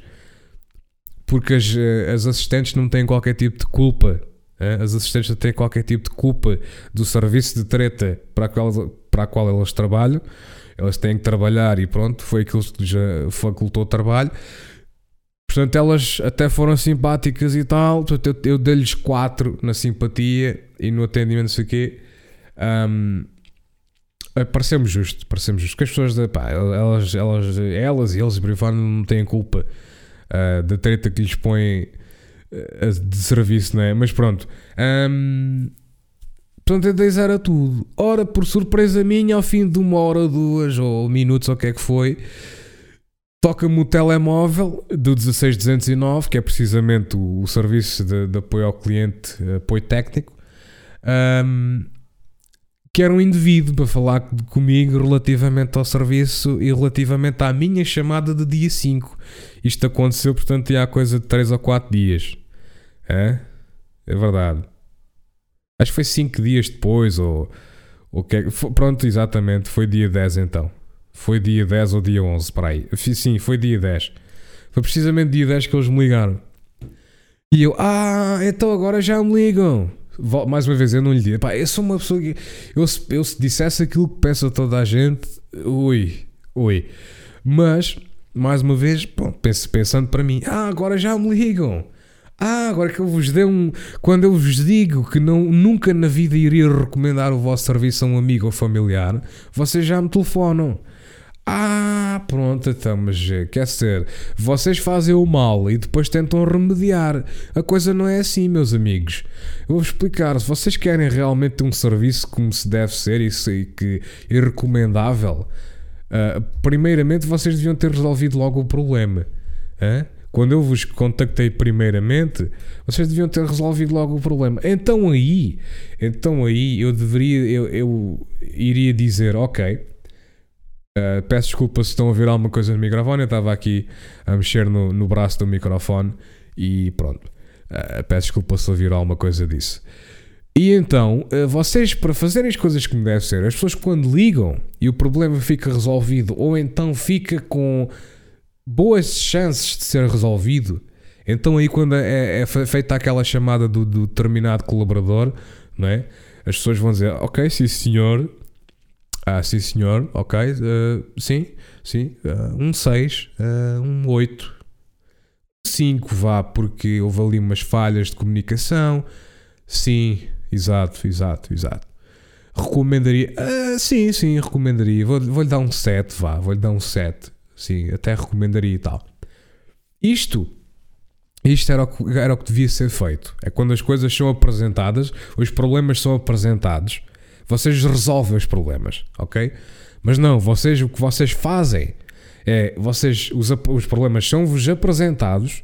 A: Porque as, eh, as assistentes não têm qualquer tipo de culpa. As assistentes não têm qualquer tipo de culpa do serviço de treta para a qual, para a qual elas trabalham. Elas têm que trabalhar e pronto, foi aquilo que já facultou o trabalho. Portanto, elas até foram simpáticas e tal. Portanto, eu, eu dei-lhes 4 na simpatia e no atendimento, não sei o quê. Um, parecemos justo, parecemos justo. Porque as pessoas, pá, elas, elas, elas e eles, não têm culpa uh, da treta que lhes põem uh, de serviço, não é? Mas pronto. Um, portanto, eu zero a tudo. Ora, por surpresa minha, ao fim de uma hora, duas ou minutos, ou o que é que foi Toca-me o telemóvel do 16209, que é precisamente o, o serviço de, de, apoio ao cliente, apoio técnico, um, que era um indivíduo para falar comigo relativamente ao serviço e relativamente à minha chamada de dia 5. Isto aconteceu, portanto, há coisa de 3 ou 4 dias. É, é verdade. Acho que foi 5 dias depois, ou, ou que, pronto, exatamente, foi dia 10 então. Foi dia 10 ou dia 11, para aí. Sim, foi dia 10. Foi precisamente dia 10 que eles me ligaram. E eu, ah, então agora já me ligam. Mais uma vez, eu não lhe disse, pá, eu sou uma pessoa que. Eu, eu se dissesse aquilo que peço a toda a gente, ui, ui. Mas, mais uma vez, bom, pensando para mim, ah, agora já me ligam. Ah, agora que eu vos dei um. Quando eu vos digo que não, nunca na vida iria recomendar o vosso serviço a um amigo ou familiar, vocês já me telefonam. Ah, pronto, então, mas eh, quer ser, vocês fazem o mal e depois tentam remediar. A coisa não é assim, meus amigos. Eu vou explicar. Se vocês querem realmente um serviço como se deve ser e que é recomendável, uh, primeiramente vocês deviam ter resolvido logo o problema. Quando eu vos contactei primeiramente, vocês deviam ter resolvido logo o problema. Então aí, então aí eu deveria, eu, eu iria dizer, ok Uh, peço desculpa se estão a ouvir alguma coisa no microfone. Eu estava aqui a mexer no, no braço do microfone e pronto. Uh, peço desculpa se ouvir alguma coisa disso. E então, uh, vocês, para fazerem as coisas como deve ser, as pessoas quando ligam e o problema fica resolvido, ou então fica com boas chances de ser resolvido, então aí quando é, é feita aquela chamada do, do determinado colaborador, não é? As pessoas vão dizer, ok, sim senhor, ah, sim senhor, ok. Uh, sim, sim. Uh, um 6, uh, um 8. 5 vá, porque houve ali umas falhas de comunicação. Sim, exato, exato, exato. Recomendaria. Uh, sim, sim, recomendaria. Vou-lhe vou dar um 7, vá. Vou-lhe dar um 7. Sim, até recomendaria e tal. Isto. Isto era o, que, era o que devia ser feito. É quando as coisas são apresentadas, os problemas são apresentados vocês resolvem os problemas, ok? Mas não, vocês o que vocês fazem é vocês os, os problemas são-vos apresentados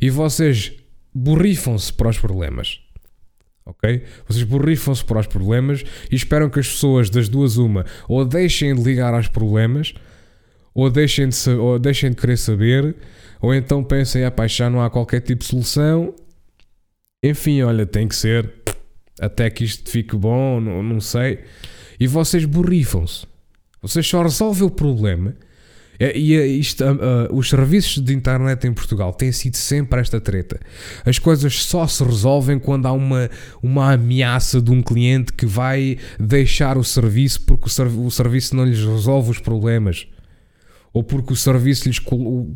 A: e vocês borrifam-se para os problemas. Ok? Vocês borrifam-se para os problemas e esperam que as pessoas das duas uma ou deixem de ligar aos problemas ou deixem de, ou deixem de querer saber ou então pensem, ah, pá, já não há qualquer tipo de solução. Enfim, olha, tem que ser até que isto fique bom, não, não sei. E vocês borrifam-se. Vocês só resolvem o problema. E isto, uh, uh, os serviços de internet em Portugal têm sido sempre esta treta. As coisas só se resolvem quando há uma, uma ameaça de um cliente que vai deixar o serviço porque o, o serviço não lhes resolve os problemas. Ou porque o serviço lhes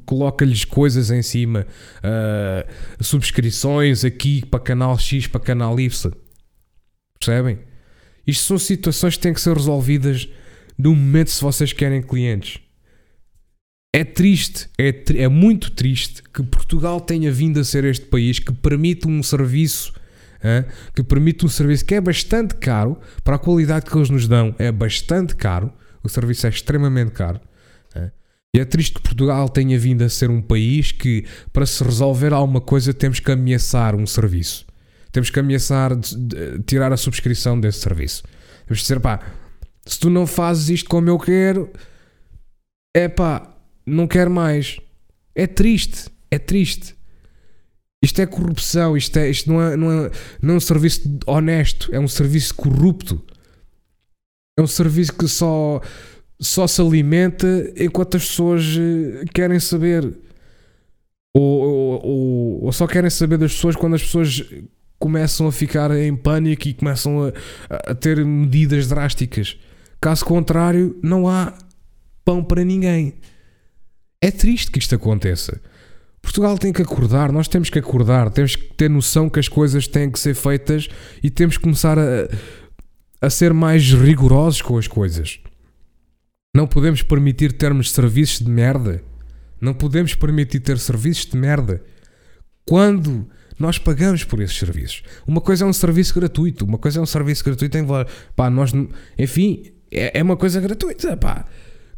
A: coloca-lhes coisas em cima, uh, subscrições aqui para canal X, para canal Y. Percebem? Isto são situações que têm que ser resolvidas no momento se vocês querem clientes. É triste, é, é muito triste que Portugal tenha vindo a ser este país que permite um serviço que permite um serviço que é bastante caro para a qualidade que eles nos dão. É bastante caro. O serviço é extremamente caro. E é triste que Portugal tenha vindo a ser um país que, para se resolver alguma coisa, temos que ameaçar um serviço. Temos que ameaçar de, de, tirar a subscrição desse serviço. Temos de dizer, pá, se tu não fazes isto como eu quero, é pá, não quero mais. É triste, é triste. Isto é corrupção, isto, é, isto não, é, não, é, não é um serviço honesto, é um serviço corrupto. É um serviço que só, só se alimenta enquanto as pessoas eh, querem saber. Ou, ou, ou, ou, só querem saber das pessoas quando as pessoas começam a ficar em pânico e começam a, a ter medidas drásticas. Caso contrário, não há pão para ninguém. É triste que isto aconteça. Portugal tem que acordar, nós temos que acordar, temos que ter noção que as coisas têm que ser feitas e temos que começar a, a ser mais rigorosos com as coisas. Não podemos permitir termos serviços de merda. Não podemos permitir ter serviços de merda. Quando nós pagamos por esses serviços. Uma coisa é um serviço gratuito, uma coisa é um serviço gratuito em pá, nós, enfim, é, é uma coisa gratuita, pá.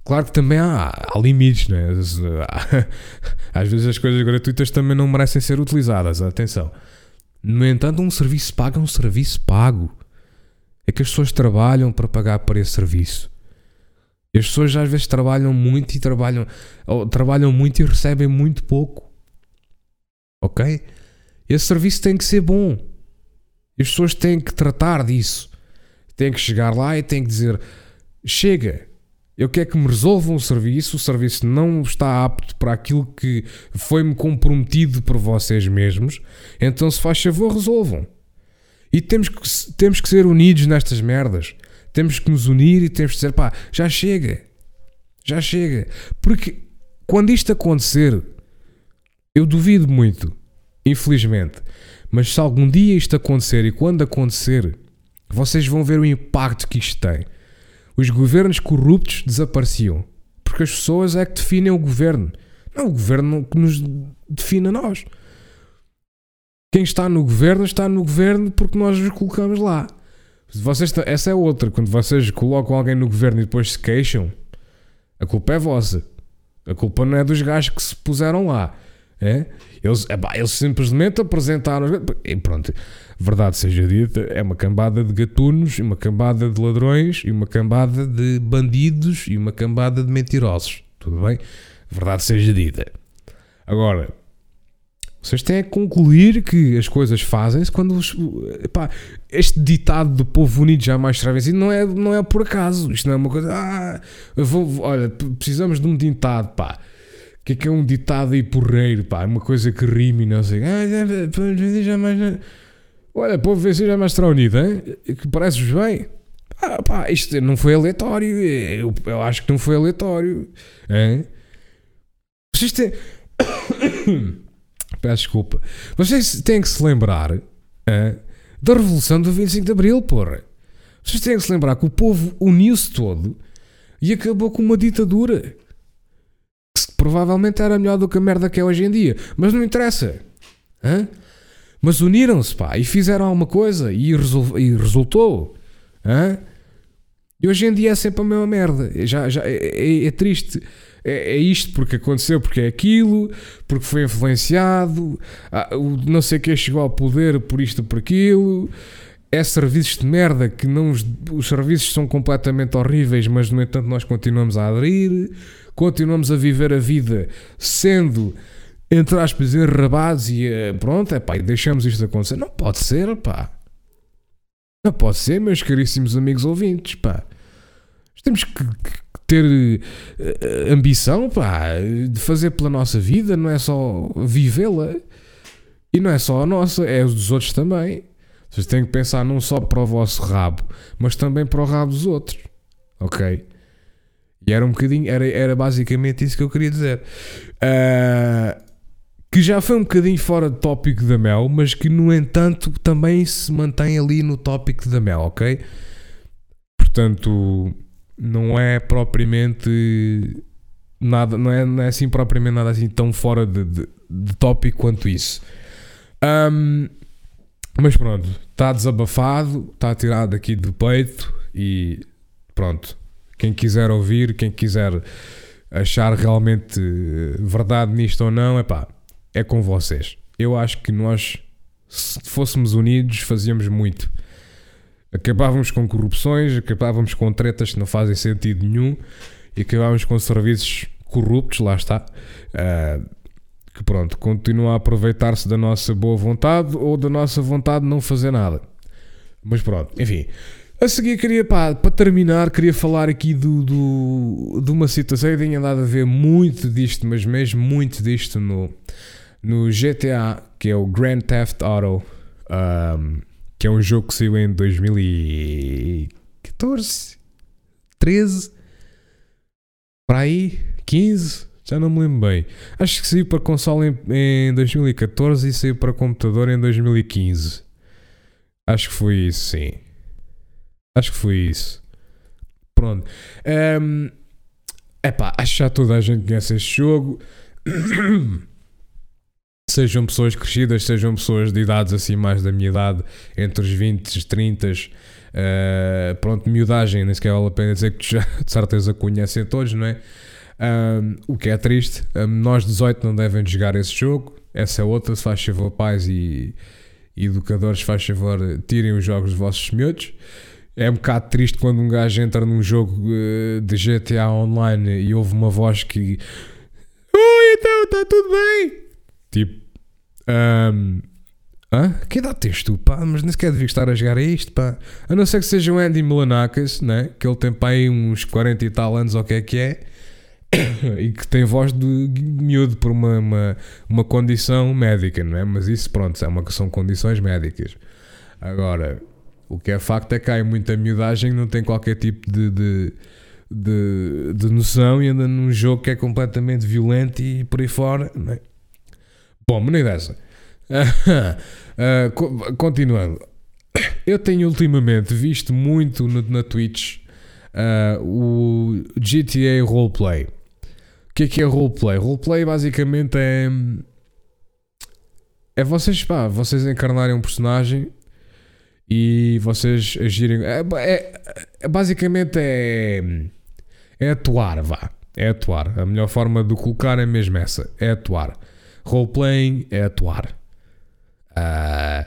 A: Claro que também há, há limites, né? Às vezes as coisas gratuitas também não merecem ser utilizadas, atenção. No entanto, um serviço pago é um serviço pago. É que as pessoas trabalham para pagar por esse serviço. E as pessoas às vezes trabalham muito e trabalham, trabalham muito e recebem muito pouco. Ok? Esse serviço tem que ser bom. As pessoas têm que tratar disso. Têm que chegar lá e têm que dizer: chega, eu quero que me resolvam o serviço, o serviço não está apto para aquilo que foi-me comprometido por vocês mesmos, então se faz favor, resolvam. E temos que, temos que ser unidos nestas merdas. Temos que nos unir e temos que dizer, pá, já chega. Já chega. Porque quando isto acontecer, eu duvido muito, infelizmente, mas se algum dia isto acontecer e quando acontecer, vocês vão ver o impacto que isto tem os governos corruptos desapareciam. Porque as pessoas é que definem o governo. Não o governo que nos define a nós. Quem está no governo está no governo porque nós os colocamos lá. Vocês, essa é outra. Quando vocês colocam alguém no governo e depois se queixam, a culpa é vossa. A culpa não é dos gajos que se puseram lá. É? Eles, eles simplesmente apresentaram. E pronto, verdade seja dita, é uma cambada de gatunos, uma cambada de ladrões, e uma cambada de bandidos e uma cambada de mentirosos. Tudo bem? Verdade seja dita. Agora, vocês têm que concluir que as coisas fazem-se quando os, epá, este ditado do povo unido jamais será vencido não é, não é por acaso. Isto não é uma coisa. Ah, vou, olha, precisamos de um ditado, pá que é que é um ditado aí porreiro, pá? Uma coisa que rime, não sei. Olha, povo vencer já mais unido, hein? Que parece-vos bem. Ah, pá, isto não foi aleatório. Eu, eu acho que não foi aleatório. Hein? Vocês têm. Peço desculpa. Vocês têm que se lembrar hein, da Revolução do 25 de Abril, porra. Vocês têm que se lembrar que o povo uniu-se todo e acabou com uma ditadura provavelmente era melhor do que a merda que é hoje em dia. Mas não interessa. Hã? Mas uniram-se, pá, e fizeram alguma coisa e, resol e resultou. Hã? E hoje em dia é sempre a mesma merda. Já, já, é, é, é triste. É, é, isto porque aconteceu, porque é aquilo, porque foi influenciado, ah, o não sei quem chegou ao poder por isto por aquilo. É serviços de merda que não os, os serviços são completamente horríveis, mas no entanto nós continuamos a aderir continuamos a viver a vida sendo, entre aspas, enrabados e eh, pronto, é pá, deixamos isto acontecer. Não pode ser, pá. Não pode ser, meus caríssimos amigos ouvintes, pá. Temos que, ter uh, ambição, pá, de fazer pela nossa vida, não é só vivê-la. E não é só a nossa, é os dos outros também. Vocês têm que pensar não só para o vosso rabo, mas também para o rabo dos outros. Ok? E era um bocadinho, era, era basicamente isso que eu queria dizer. Uh, que já foi um bocadinho fora do tópico da Mel, mas que no entanto também se mantém ali no tópico da Mel, ok? Portanto, não é propriamente nada, não é, não é assim propriamente nada assim tão fora de, de, de tópico quanto isso. Um, mas pronto, está desabafado, está tirado aqui do peito e pronto. Quem quiser ouvir, quem quiser achar realmente verdade nisto ou não, epá, é com vocês. Eu acho que nós, se fôssemos unidos, fazíamos muito. Acabávamos com corrupções, acabávamos com tretas que não fazem sentido nenhum e acabávamos com serviços corruptos, lá está. Uh, que pronto, continua a aproveitar-se da nossa boa vontade ou da nossa vontade de não fazer nada. Mas pronto, enfim. A seguir, queria, pá, para terminar, queria falar aqui do, do, de uma situação. Eu tenho andado a ver muito disto, mas mesmo muito disto no, no GTA, que é o Grand Theft Auto, um, que é um jogo que saiu em 2014, 13, para aí, 15, já não me lembro bem. Acho que saiu para console em, em 2014 e saiu para computador em 2015. Acho que foi isso, sim. Acho que foi isso. Pronto. Um, epá, acho que já toda a gente conhece este jogo. sejam pessoas crescidas, sejam pessoas de idades assim mais da minha idade, entre os 20 e os 30. Uh, pronto, miudagem, nem sequer vale a pena dizer que já de certeza conhecem todos, não é? Um, o que é triste, um, nós 18 não devem jogar esse jogo. Essa é outra, se faz favor, pais e, e educadores, faz favor, tirem os jogos dos vossos miúdos. É um bocado triste quando um gajo entra num jogo uh, de GTA Online e ouve uma voz que. Oi, então, está tudo bem? Tipo. Um, hã? Que idade tens tu, pá? Mas nem sequer devias estar a jogar a isto, pá. A não ser que seja o Andy Milanakis, né? Que ele tem pá aí uns 40 e tal anos, ou o que é que é e que tem voz de miúdo por uma, uma, uma, condição médica, não é? Mas isso, pronto, é uma, são condições médicas. Agora, o que é facto é que há muita miudagem não tem qualquer tipo de, de, de, de, noção e anda num jogo que é completamente violento e por aí fora, não é? Bom, nem dessa. uh, continuando. Eu tenho ultimamente visto muito no, na Twitch uh, o GTA Roleplay. O que é que é roleplay? Roleplay basicamente é. É vocês, pá, vocês encarnarem um personagem e vocês agirem. É, é, é, basicamente é. É atuar, vá. É atuar. A melhor forma de colocar é mesmo essa: é atuar. Roleplaying é atuar. Uh,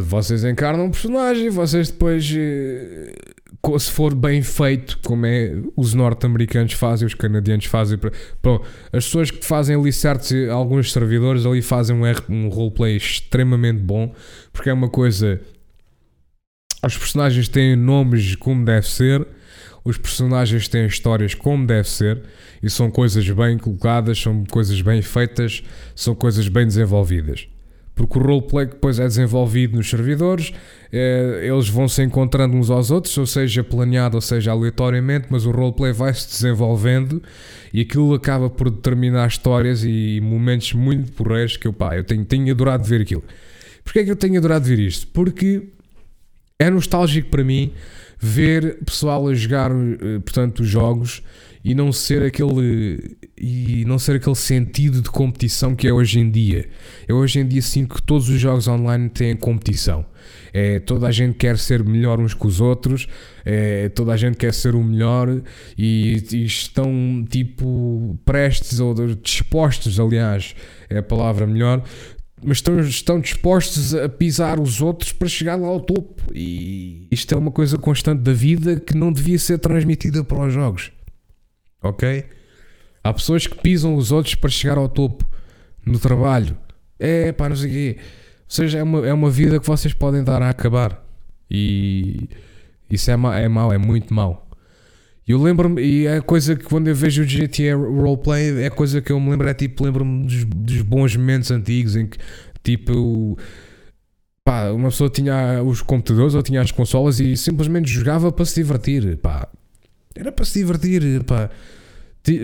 A: vocês encarnam um personagem, vocês depois eh, se for bem feito, como é os norte-americanos fazem, os canadianos fazem. Bom, as pessoas que fazem ali certos, alguns servidores ali fazem um, um roleplay extremamente bom, porque é uma coisa. Os personagens têm nomes como deve ser, os personagens têm histórias como deve ser, e são coisas bem colocadas, são coisas bem feitas, são coisas bem desenvolvidas porque o roleplay depois é desenvolvido nos servidores, é, eles vão se encontrando uns aos outros, ou seja, planeado, ou seja, aleatoriamente, mas o roleplay vai se desenvolvendo e aquilo acaba por determinar histórias e momentos muito porreiros que eu, eu tenho, tenho adorado ver aquilo. Porquê é que eu tenho adorado ver isto? Porque é nostálgico para mim ver pessoal a jogar, eh, portanto, jogos e não ser aquele e não ser aquele sentido de competição que é hoje em dia. Eu hoje em dia sinto que todos os jogos online têm competição. É, toda a gente quer ser melhor uns que os outros, é, toda a gente quer ser o melhor e, e estão tipo prestes ou dispostos, aliás, é a palavra melhor, mas estão, estão dispostos a pisar os outros para chegar lá ao topo. E isto é uma coisa constante da vida que não devia ser transmitida para os jogos ok? Há pessoas que pisam os outros para chegar ao topo no trabalho. É pá, não sei o quê. Ou seja, é uma, é uma vida que vocês podem dar a acabar. E isso é, ma é mau, é muito mau. Eu lembro-me, e é coisa que quando eu vejo o GTA Roleplay, é coisa que eu me lembro, é tipo, lembro-me dos, dos, bons momentos antigos em que, tipo, pá, uma pessoa tinha os computadores ou tinha as consolas e simplesmente jogava para se divertir, pá. Era para se divertir, pá.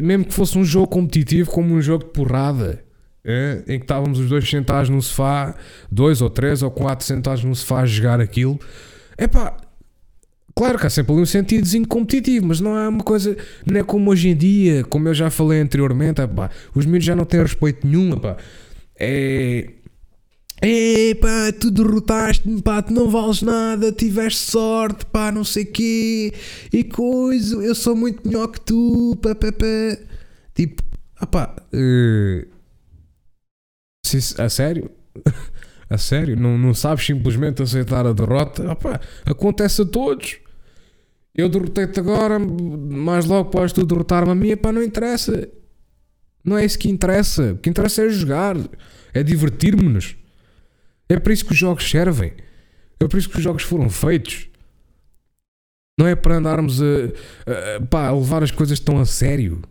A: Mesmo que fosse um jogo competitivo, como um jogo de porrada, é? em que estávamos os dois sentados no sofá, dois ou três ou quatro sentados no sofá a jogar aquilo. É pá, claro que há sempre ali um sentidozinho competitivo, mas não é uma coisa, não é como hoje em dia, como eu já falei anteriormente, é pá, os miúdos já não têm respeito nenhum, pá. É, Epá, tu derrotaste-me, pá, tu não vales nada, tiveste sorte, pá, não sei quê, e coisa, eu sou muito melhor que tu, pá, pá, pá. Tipo, opá, uh, se, a sério? a sério? Não, não sabes simplesmente aceitar a derrota? Opá, acontece a todos. Eu derrotei-te agora, mas logo podes tu derrotar-me a mim, pá, não interessa. Não é isso que interessa. O que interessa é jogar, é divertir-nos. É para isso que os jogos servem. É por isso que os jogos foram feitos. Não é para andarmos a, a, pá, a levar as coisas tão a sério.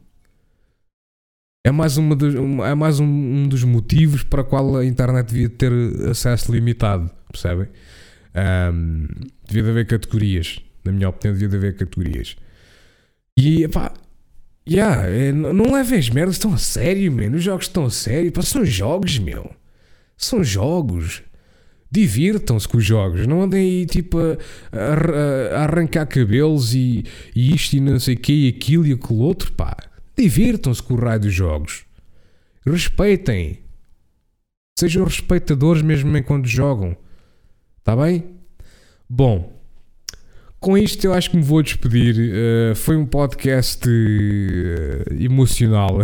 A: É mais, uma é mais um, um, dos motivos para o qual a internet devia ter acesso limitado, percebem? Um, devia de haver categorias. Na minha opinião, devia de haver categorias. E pá, yeah, é, não levem as merdas tão a sério, mano. Os jogos estão a sério. Pá, são jogos, meu. São jogos. Divirtam-se com os jogos, não andem aí tipo a, a, a arrancar cabelos e, e, isto e não sei o que e aquilo e aquilo outro, pá. Divirtam-se com o raio dos jogos. Respeitem. Sejam respeitadores mesmo enquanto jogam. Está bem? Bom, com isto eu acho que me vou despedir. Uh, foi um podcast uh, emocional.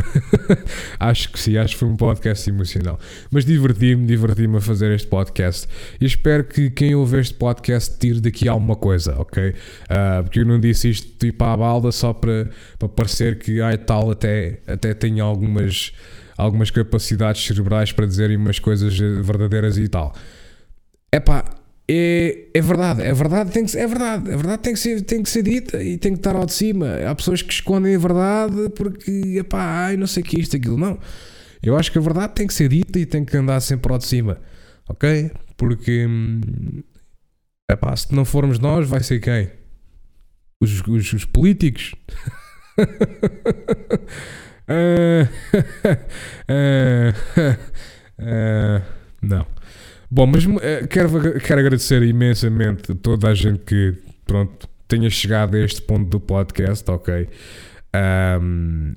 A: acho que sim, acho que foi um podcast emocional. Mas diverti-me, diverti-me a fazer este podcast. E espero que quem ouve este podcast tire daqui alguma coisa, ok? Uh, porque eu não disse isto tipo à balda só para, para parecer que ai tal até, até tenho algumas, algumas capacidades cerebrais para dizerem umas coisas verdadeiras e tal. É pá é, é verdade, é verdade, tem que, é verdade, é verdade tem que, ser, tem que ser dita e tem que estar ao de cima. Há pessoas que escondem a verdade porque, epá, ai, não sei que isto, aquilo, não. Eu acho que a verdade tem que ser dita e tem que andar sempre ao de cima, ok? Porque, epá, se não formos nós, vai ser quem? Os, os, os políticos? uh, uh, uh, não. Bom, mas uh, quero, quero agradecer imensamente a toda a gente que pronto, tenha chegado a este ponto do podcast, ok? Um,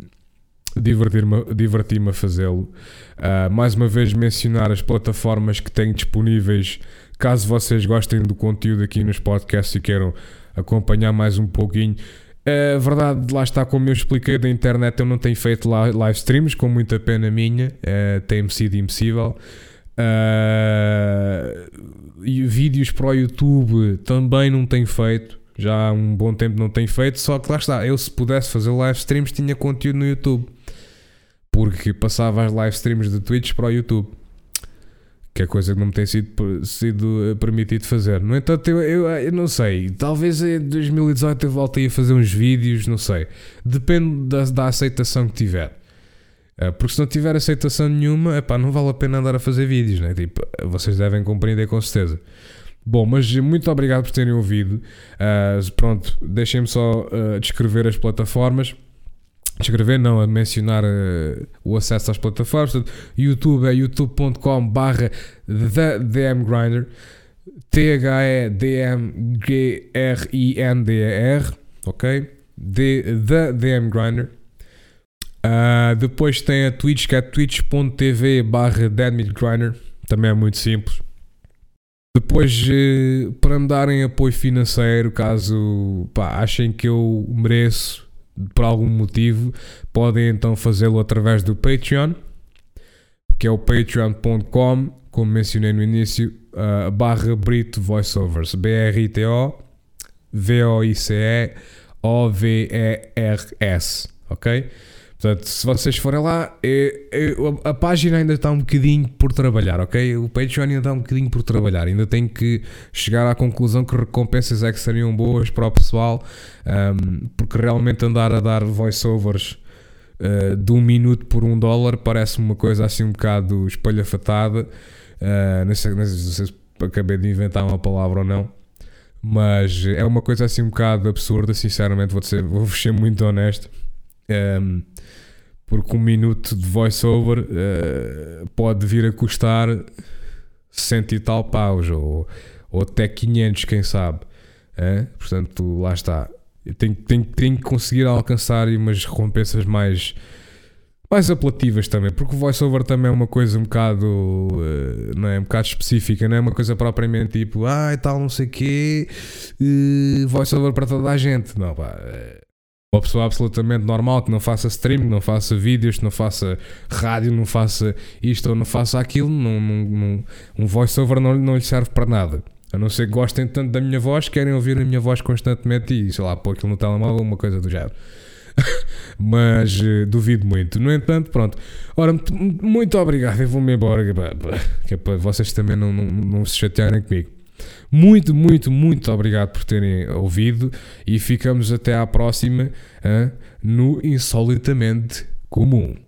A: Divertir-me divertir a fazê-lo. Uh, mais uma vez, mencionar as plataformas que tenho disponíveis caso vocês gostem do conteúdo aqui nos podcasts e queiram acompanhar mais um pouquinho. A verdade, lá está, como eu expliquei da internet, eu não tenho feito live streams, com muita pena minha, uh, tem-me sido impossível. E vídeos para o YouTube também não tenho feito. Já há um bom tempo não tenho feito. Só que lá está, eu se pudesse fazer live streams tinha conteúdo no YouTube. Porque passava as live streams de Twitch para o YouTube. Que é coisa que não me tem sido, sido eh, permitido fazer. No entanto, eu, eu, eu não sei. Talvez em 2018 eu volte a fazer uns vídeos, não sei. Depende da, da aceitação que tiver. Eh, porque se não tiver aceitação nenhuma, epá, não vale a pena andar a fazer vídeos, né? Tipo, vocês devem compreender com certeza. Bom, mas muito obrigado por terem ouvido. Uh, pronto, deixem-me só uh, descrever as plataformas. Descrever, não, a mencionar uh, o acesso às plataformas. YouTube é youtube.com barra TheDMGrinder T-H-E-D-M-G-R-I-N-D-E-R ok? The DM Grinder Uh, depois tem a Twitch, que é twitch.tv barra também é muito simples. Depois, uh, para me darem apoio financeiro, caso pá, achem que eu mereço por algum motivo, podem então fazê-lo através do Patreon, que é o patreon.com, como mencionei no início, uh, barra Brito Voiceovers, B-R-I-T-O V-O-I-C-E O-V-E-R-S, ok? Portanto, se vocês forem lá, é, é, a página ainda está um bocadinho por trabalhar, ok? O Patreon ainda está um bocadinho por trabalhar. Ainda tenho que chegar à conclusão que recompensas é que seriam boas para o pessoal, um, porque realmente andar a dar voiceovers uh, de um minuto por um dólar parece-me uma coisa assim um bocado espalhafatada. Uh, não, sei, não sei se acabei de inventar uma palavra ou não. Mas é uma coisa assim um bocado absurda, sinceramente, vou ser, vou ser muito honesto. Um, porque um minuto de voiceover uh, pode vir a custar cento e tal paus ou, ou até 500, quem sabe. Portanto, lá está. Tenho, tenho, tenho que conseguir alcançar umas recompensas mais, mais apelativas também, porque o voiceover também é uma coisa um bocado, uh, não é? um bocado específica, não é uma coisa propriamente tipo, ah, e tal, não sei o quê, uh, voiceover para toda a gente. Não, pá. Uh, Uma pessoa absolutamente normal que não faça stream, que não faça vídeos, que não faça rádio, não faça isto ou não faça aquilo, não, não, não, um voiceover não, não lhe serve para nada. A não ser que gostem tanto da minha voz, querem ouvir a minha voz constantemente e sei lá, pôr aquilo no telemóvel, uma coisa do género. Mas uh, duvido muito. No entanto, pronto. Ora, muito obrigado. Eu vou-me embora, que é para vocês também não, não, não se chatearem comigo. Muito, muito, muito obrigado por terem ouvido e ficamos até à próxima uh, no Insolitamente Comum.